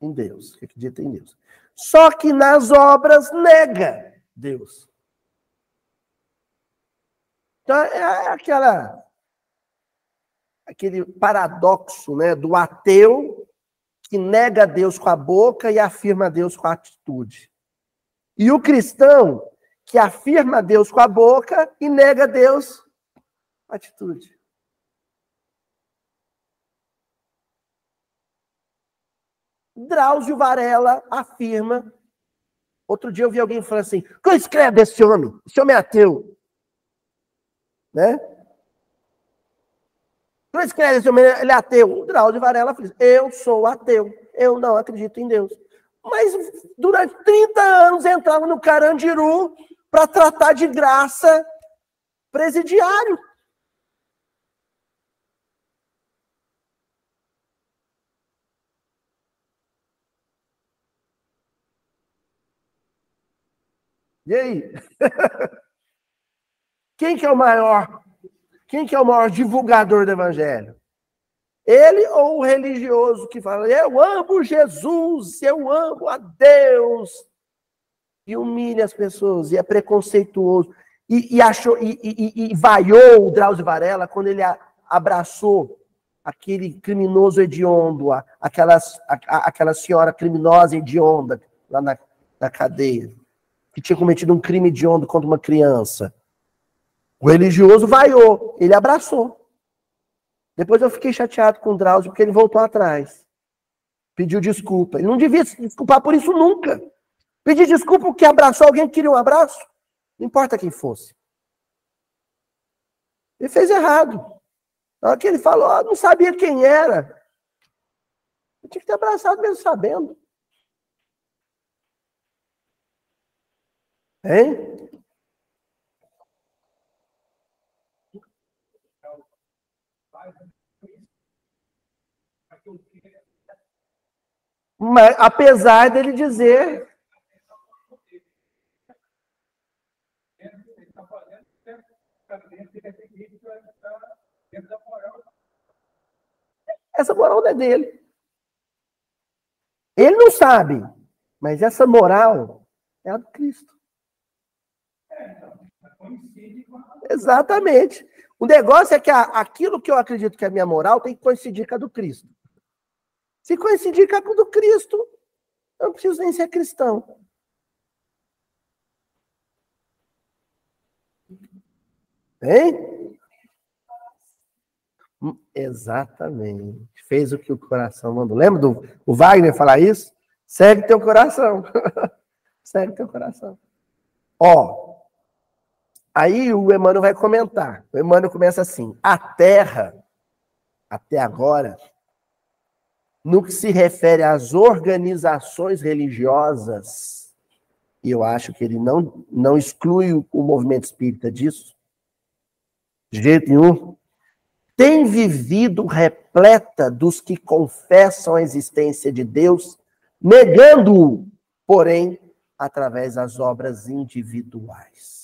em Deus, que acreditam em Deus. Só que nas obras nega Deus. Então é aquela aquele paradoxo, né, do ateu que nega Deus com a boca e afirma Deus com a atitude. E o cristão que afirma Deus com a boca e nega Deus atitude. Drauzio Varela afirma. Outro dia eu vi alguém falando assim: que escreve esse homem? Esse homem é ateu. Né? Não escreve esse homem, ele é ateu. O Drauzio Varela fala: eu sou ateu. Eu não acredito em Deus. Mas durante 30 anos entrava no Carandiru para tratar de graça presidiário. E aí? Quem que é o maior? Quem que é o maior divulgador do evangelho? Ele ou o religioso que fala, eu amo Jesus, eu amo a Deus, e humilha as pessoas, e é preconceituoso, e, e achou, e, e, e, vaiou o Drauzio Varela quando ele abraçou aquele criminoso hediondo, aquela, aquela senhora criminosa hedionda lá na, na cadeia que tinha cometido um crime de onda contra uma criança. O religioso vaiou, ele abraçou. Depois eu fiquei chateado com o Drauzio porque ele voltou atrás. Pediu desculpa. Ele não devia se desculpar por isso nunca. Pedir desculpa porque abraçou alguém que queria um abraço. Não importa quem fosse. Ele fez errado. Na hora que ele falou, não sabia quem era. Eu tinha que ter abraçado mesmo sabendo. Hein? Mas, apesar dele dizer. Essa moral não é dele. Ele não sabe, mas essa moral é a do Cristo. Exatamente. O negócio é que a, aquilo que eu acredito que é a minha moral tem que coincidir com a do Cristo. Se coincidir com a do Cristo, eu não preciso nem ser cristão. Hein? Hum, exatamente. Fez o que o coração mandou. Lembra do o Wagner falar isso? Segue teu coração. Segue teu coração. Ó, aí o Emmanuel vai comentar. O Emmanuel começa assim: a terra, até agora, no que se refere às organizações religiosas, e eu acho que ele não, não exclui o movimento espírita disso, de jeito nenhum, tem vivido repleta dos que confessam a existência de Deus, negando-o, porém, através das obras individuais.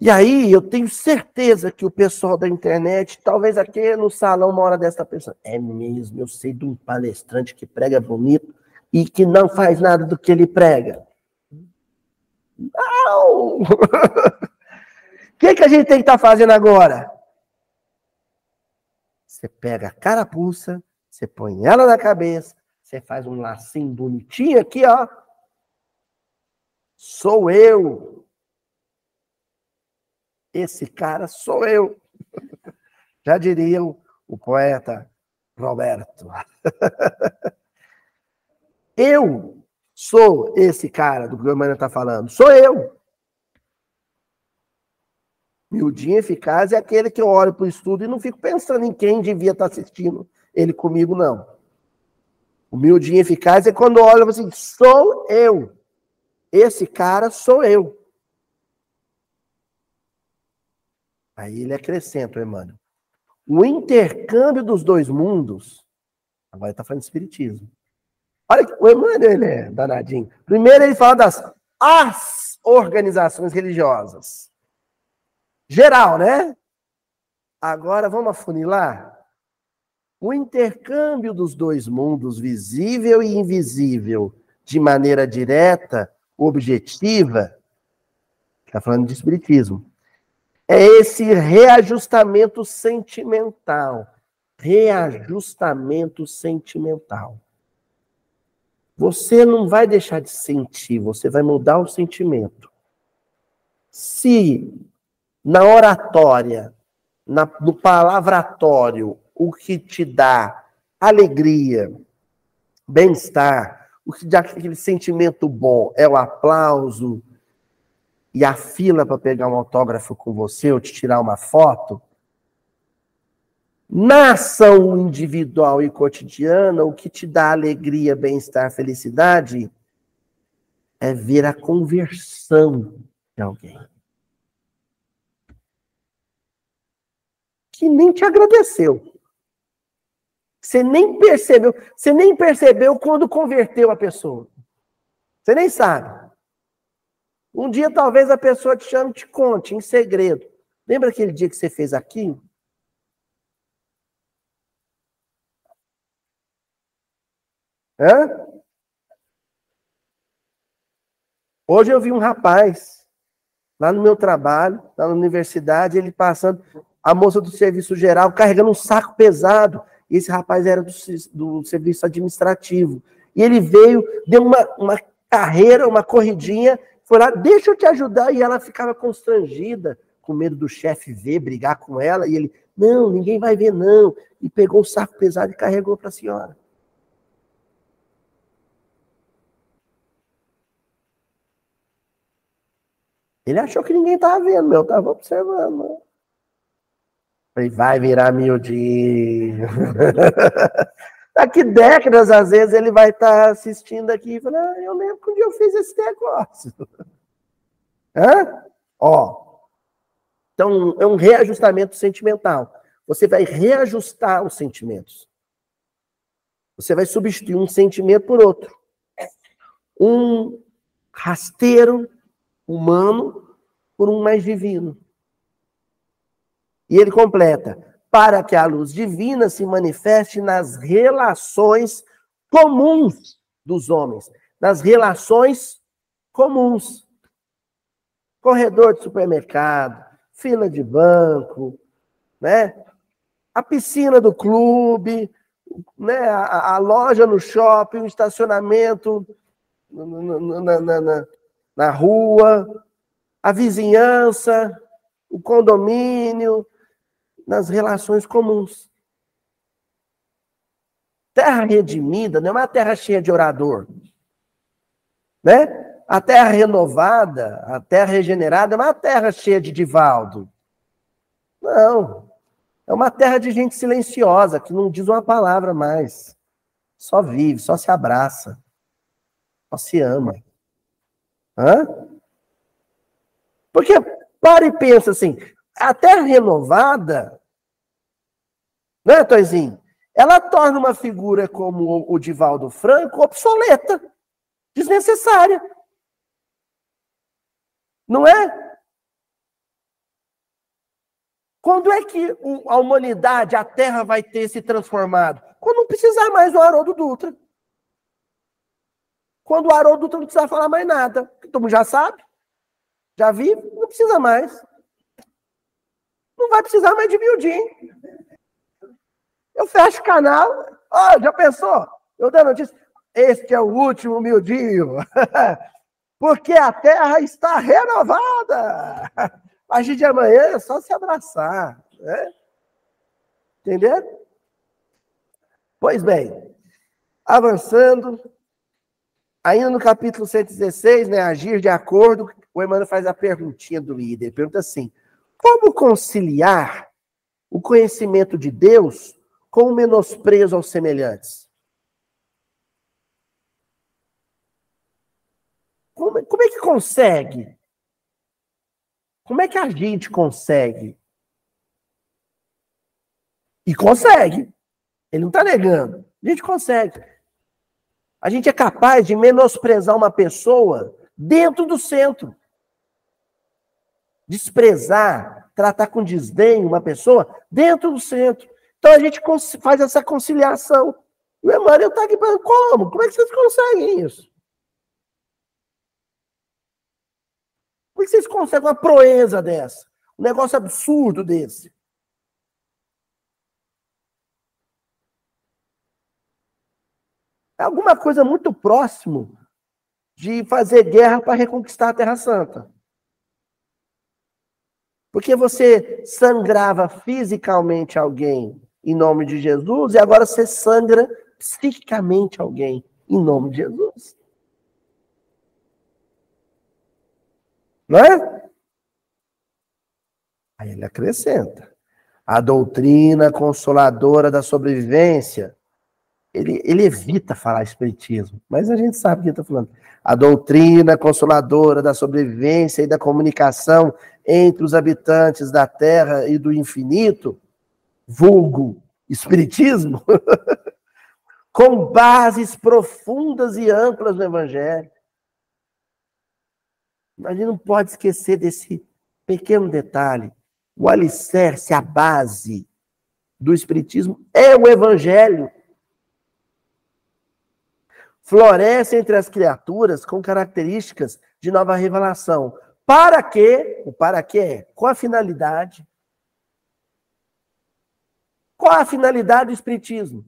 E aí, eu tenho certeza que o pessoal da internet, talvez aqui no salão, uma hora dessa pessoa, é mesmo, eu sei de um palestrante que prega bonito e que não faz nada do que ele prega. Não! que, que a gente tem que estar tá fazendo agora? Você pega a carapuça, você põe ela na cabeça, você faz um lacinho bonitinho aqui, ó. Sou eu. Esse cara sou eu. Já diria o, poeta Roberto. eu sou esse cara do que o Emmanuel está falando. Sou eu. Miudinho eficaz é aquele que eu olho para o estudo e não fico pensando em quem devia estar tá assistindo ele comigo, não. O miudinho eficaz é quando eu olho assim, sou eu. Esse cara sou eu. Aí ele acrescenta, Emmanuel. O intercâmbio dos dois mundos, agora ele está falando de espiritismo. Olha, o Emmanuel ele é danadinho. Primeiro ele fala das as organizações religiosas. Geral, né? Agora vamos afunilar? O intercâmbio dos dois mundos, visível e invisível, de maneira direta, objetiva, está falando de espiritismo, é esse reajustamento sentimental. Reajustamento sentimental. Você não vai deixar de sentir, você vai mudar o sentimento. Se na oratória, na, no palavratório, o que te dá alegria, bem-estar, o que dá aquele sentimento bom é o aplauso e a fila para pegar um autógrafo com você ou te tirar uma foto. Na ação individual e cotidiana, o que te dá alegria, bem-estar, felicidade é ver a conversão de alguém. que nem te agradeceu. Você nem percebeu, você nem percebeu quando converteu a pessoa. Você nem sabe. Um dia talvez a pessoa te chame e te conte em segredo. Lembra aquele dia que você fez aquilo? Hã? Hoje eu vi um rapaz lá no meu trabalho, lá na universidade, ele passando a moça do serviço geral carregando um saco pesado. E esse rapaz era do, do serviço administrativo. E ele veio, deu uma, uma carreira, uma corridinha, foi lá, deixa eu te ajudar. E ela ficava constrangida, com medo do chefe ver, brigar com ela. E ele, não, ninguém vai ver, não. E pegou o saco pesado e carregou para a senhora. Ele achou que ninguém estava vendo, eu estava observando. Falei, vai virar miudinho. Daqui décadas, às vezes, ele vai estar tá assistindo aqui e falar, ah, eu lembro dia eu fiz esse negócio. Hã? Ó. Então, é um reajustamento sentimental. Você vai reajustar os sentimentos. Você vai substituir um sentimento por outro. Um rasteiro humano por um mais divino. E ele completa: para que a luz divina se manifeste nas relações comuns dos homens, nas relações comuns. Corredor de supermercado, fila de banco, né? A piscina do clube, né? a, a loja no shopping, o estacionamento na, na, na, na rua, a vizinhança, o condomínio, nas relações comuns. Terra redimida não é uma terra cheia de orador. Né? A terra renovada, a terra regenerada, é uma terra cheia de Divaldo. Não. É uma terra de gente silenciosa, que não diz uma palavra mais. Só vive, só se abraça. Só se ama. Hã? Porque para e pensa assim, a terra renovada, né, Toizinho? Ela torna uma figura como o Divaldo Franco obsoleta, desnecessária. Não é? Quando é que a humanidade, a Terra, vai ter se transformado? Quando não precisar mais do Haroldo Dutra. Quando o Haroldo Dutra não precisar falar mais nada. Todo mundo já sabe. Já vive, não precisa mais. Não vai precisar mais de miudinho. Eu fecho o canal. Oh, já pensou? Eu a notícia. Este é o último miudinho. Porque a terra está renovada. A partir de amanhã é só se abraçar. Né? Entendeu? Pois bem, avançando, ainda no capítulo 116, né, agir de acordo o Emmanuel faz a perguntinha do líder. Pergunta assim: como conciliar o conhecimento de Deus com o menosprezo aos semelhantes? Como, como é que consegue? Como é que a gente consegue? E consegue. Ele não está negando. A gente consegue. A gente é capaz de menosprezar uma pessoa dentro do centro desprezar, tratar com desdém uma pessoa dentro do centro. Então a gente faz essa conciliação. O Emmanuel está aqui falando, como? Como é que vocês conseguem isso? Como é que vocês conseguem uma proeza dessa? Um negócio absurdo desse? Alguma coisa muito próximo de fazer guerra para reconquistar a Terra Santa. Porque você sangrava fisicamente alguém em nome de Jesus e agora você sangra psiquicamente alguém em nome de Jesus. Não é? Aí ele acrescenta: a doutrina consoladora da sobrevivência. Ele, ele evita falar espiritismo, mas a gente sabe o que ele está falando. A doutrina consoladora da sobrevivência e da comunicação entre os habitantes da terra e do infinito, vulgo espiritismo, com bases profundas e amplas no evangelho. Mas a gente não pode esquecer desse pequeno detalhe. O alicerce, a base do espiritismo é o evangelho. Floresce entre as criaturas com características de nova revelação, para quê? O para quê é com a finalidade. Qual a finalidade do Espiritismo?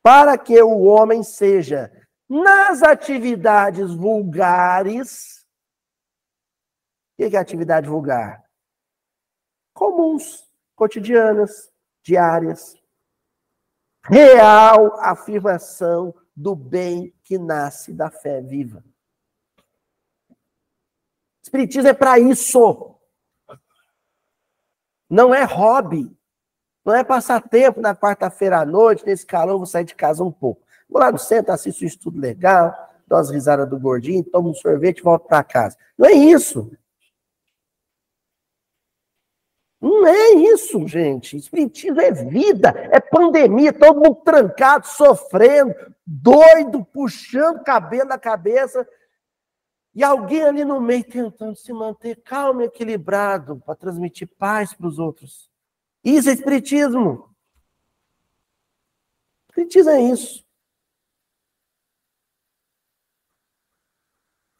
Para que o homem seja, nas atividades vulgares, o que é atividade vulgar? Comuns, cotidianas, diárias. Real afirmação do bem que nasce da fé viva. Espiritismo é para isso. Não é hobby. Não é passar tempo na quarta-feira à noite, nesse calor, vou sair de casa um pouco. Vou lá no centro, assisto um estudo legal, dou as risadas do gordinho, tomo um sorvete e volto para casa. Não é isso. Não é isso, gente. Espiritismo é vida, é pandemia, todo mundo trancado, sofrendo, doido, puxando cabelo da cabeça, E alguém ali no meio tentando se manter calmo e equilibrado para transmitir paz para os outros. Isso é espiritismo. Espiritismo é isso.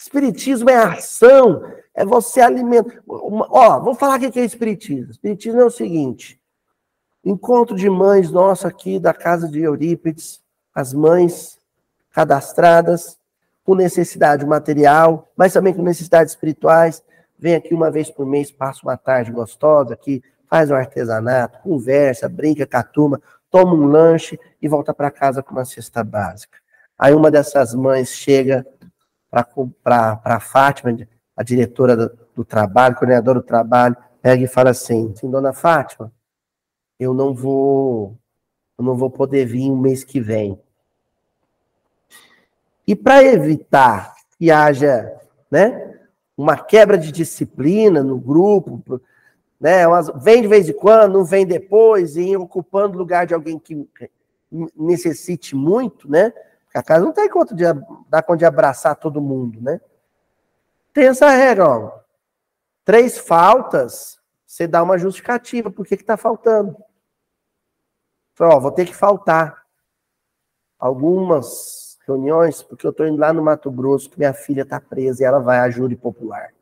Espiritismo é ação, é você alimentar. Ó, vou falar o que é espiritismo. Espiritismo é o seguinte: encontro de mães nossa aqui da casa de Eurípides, as mães cadastradas, com necessidade material, mas também com necessidades espirituais. Vem aqui uma vez por mês, passa uma tarde gostosa aqui, faz um artesanato, conversa, brinca com a turma, toma um lanche e volta para casa com uma cesta básica. Aí uma dessas mães chega para a Fátima, a diretora do, do trabalho, coordenadora do trabalho, pega e fala assim, assim, dona Fátima, eu não vou, eu não vou poder vir um mês que vem. E para evitar que haja, né, uma quebra de disciplina no grupo, né, vem de vez em quando, não vem depois, e ocupando o lugar de alguém que necessite muito, né? A casa não tem conta de dar conta de abraçar todo mundo, né? Tem essa regra, ó. Três faltas, você dá uma justificativa. Por que que tá faltando? Ó, vou ter que faltar algumas reuniões, porque eu tô indo lá no Mato Grosso, que minha filha tá presa e ela vai à júri popular.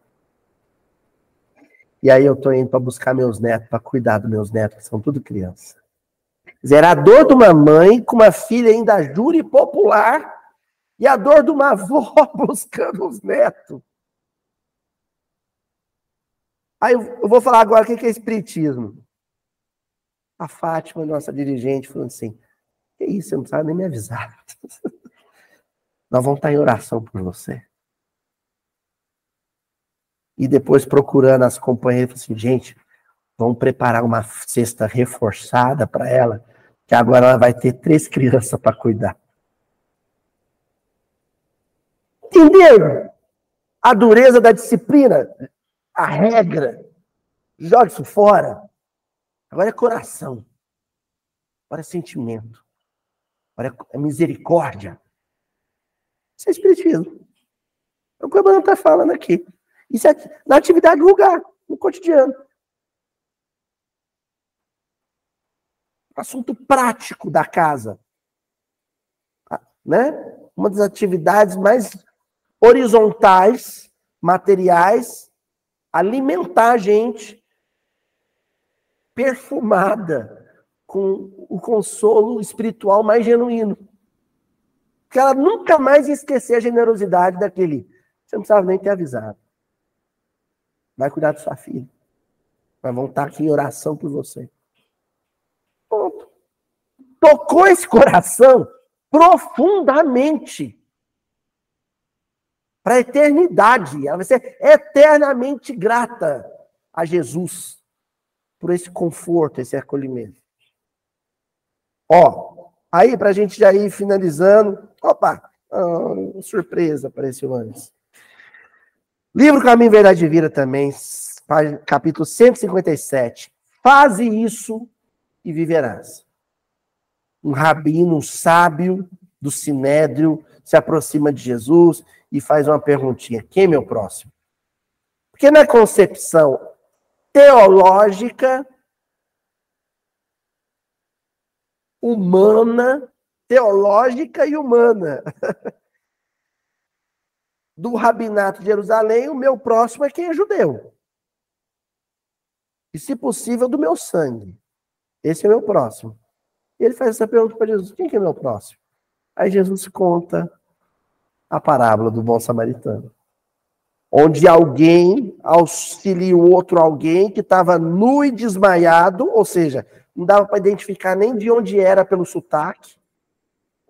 E aí eu tô indo para buscar meus netos, para cuidar dos meus netos, que são tudo criança. Dizer, a dor de uma mãe com uma filha ainda júri popular e a dor de uma avó buscando os netos. Aí eu vou falar agora o que é espiritismo. A Fátima, nossa dirigente, falou assim: Que isso, você não sabe nem me avisar. Nós vamos estar em oração por você. E depois procurando as companheiras, assim, gente, vamos preparar uma cesta reforçada para ela, que agora ela vai ter três crianças para cuidar. Entenderam? A dureza da disciplina, a regra. Joga isso fora. Agora é coração. Agora é sentimento. Agora é misericórdia. Isso é espiritismo. É o que o Bruno está falando aqui. Isso é na atividade do lugar, no cotidiano. Assunto prático da casa. Né? Uma das atividades mais horizontais, materiais, alimentar a gente perfumada com o consolo espiritual mais genuíno. Que ela nunca mais ia esquecer a generosidade daquele. Você não precisava nem ter avisado. Vai cuidar da sua filha. Nós vamos estar aqui em oração por você. Tocou esse coração profundamente para a eternidade. Ela vai ser eternamente grata a Jesus por esse conforto, esse acolhimento. Ó, aí para a gente já ir finalizando. Opa, oh, surpresa apareceu antes. Livro Caminho, Verdade e Vida também, capítulo 157. Faze isso e viverás. Um rabino, um sábio do Sinédrio, se aproxima de Jesus e faz uma perguntinha: quem é meu próximo? Porque na concepção teológica, humana, teológica e humana, do rabinato de Jerusalém, o meu próximo é quem é judeu. E, se possível, do meu sangue. Esse é meu próximo. E ele faz essa pergunta para Jesus: quem que é meu próximo? Aí Jesus conta a parábola do bom samaritano, onde alguém auxilia o outro alguém que estava nu e desmaiado, ou seja, não dava para identificar nem de onde era pelo sotaque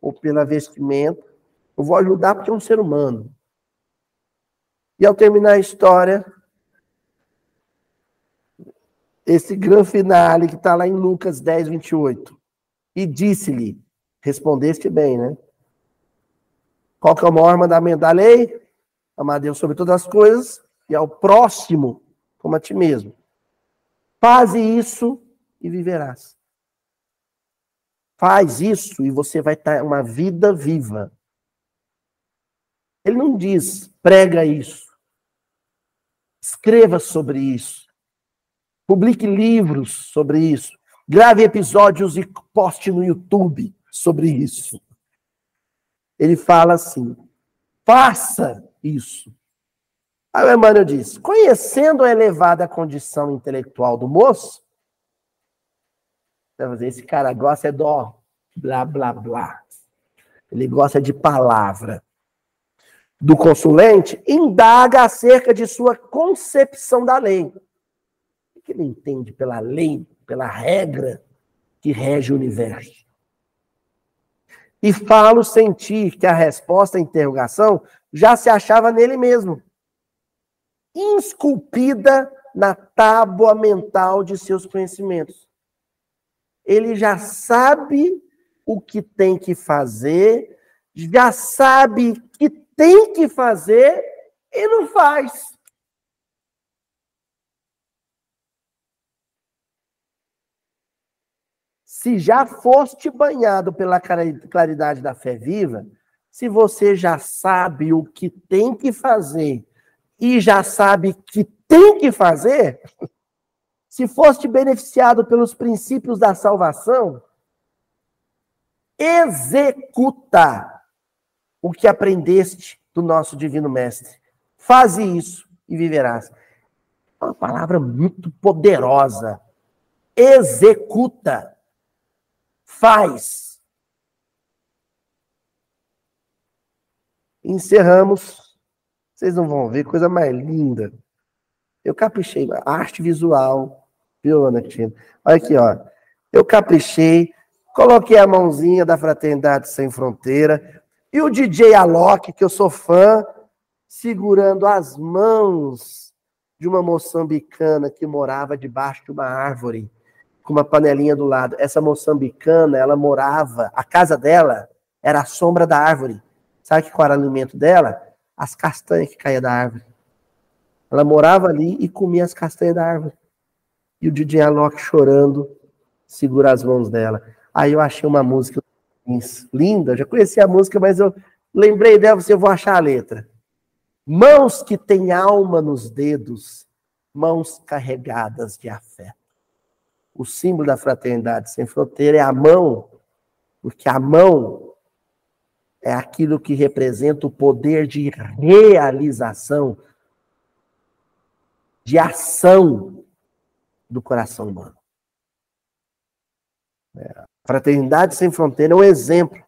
ou pela vestimenta. Eu vou ajudar porque é um ser humano. E ao terminar a história, esse grande finale que está lá em Lucas 10, 28. E disse-lhe, respondeste bem, né? Qual que é o maior mandamento da lei? Amar a Deus sobre todas as coisas e ao próximo como a ti mesmo. Faze isso e viverás. Faz isso e você vai estar uma vida viva. Ele não diz, prega isso. Escreva sobre isso. Publique livros sobre isso. Grave episódios e poste no YouTube sobre isso. Ele fala assim: faça isso. Aí o Emmanuel diz: conhecendo a elevada condição intelectual do moço, esse cara gosta é do blá blá blá. Ele gosta de palavra. Do consulente, indaga acerca de sua concepção da lei. O que ele entende pela lei, pela regra que rege o universo? E falo sentir que a resposta à interrogação já se achava nele mesmo esculpida na tábua mental de seus conhecimentos. Ele já sabe o que tem que fazer, já sabe que tem que fazer e não faz. Se já foste banhado pela claridade da fé viva, se você já sabe o que tem que fazer e já sabe que tem que fazer, se foste beneficiado pelos princípios da salvação, executa o que aprendeste do nosso divino mestre. Faze isso e viverás. É uma palavra muito poderosa. Executa. Faz. Encerramos vocês não vão ver, coisa mais linda. Eu caprichei, arte visual, viu, Ana Cristina? Olha aqui, ó. Eu caprichei, coloquei a mãozinha da Fraternidade Sem Fronteira e o DJ Alok, que eu sou fã, segurando as mãos de uma moçambicana que morava debaixo de uma árvore, com uma panelinha do lado. Essa moçambicana, ela morava, a casa dela era a sombra da árvore. Sabe qual era o alimento dela? as castanhas que caíam da árvore. Ela morava ali e comia as castanhas da árvore. E o DJ Alok chorando, segura as mãos dela. Aí eu achei uma música linda, eu já conhecia a música, mas eu lembrei dela, você eu vou achar a letra. Mãos que têm alma nos dedos, mãos carregadas de afeto. O símbolo da fraternidade sem fronteira é a mão, porque a mão é aquilo que representa o poder de realização, de ação do coração humano. É, Fraternidade Sem Fronteira é um exemplo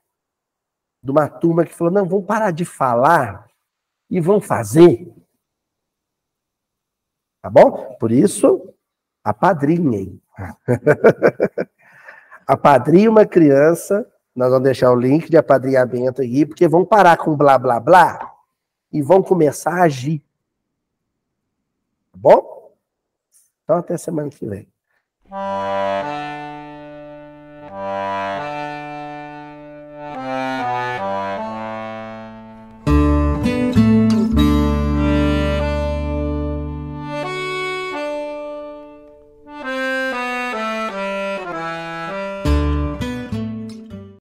de uma turma que falou: não, vamos parar de falar e vamos fazer. Tá bom? Por isso, apadrinhem. apadrinhe uma criança nós vamos deixar o link de apadrinhamento aí, porque vão parar com blá blá blá e vão começar a agir. Tá bom? Então até semana que vem.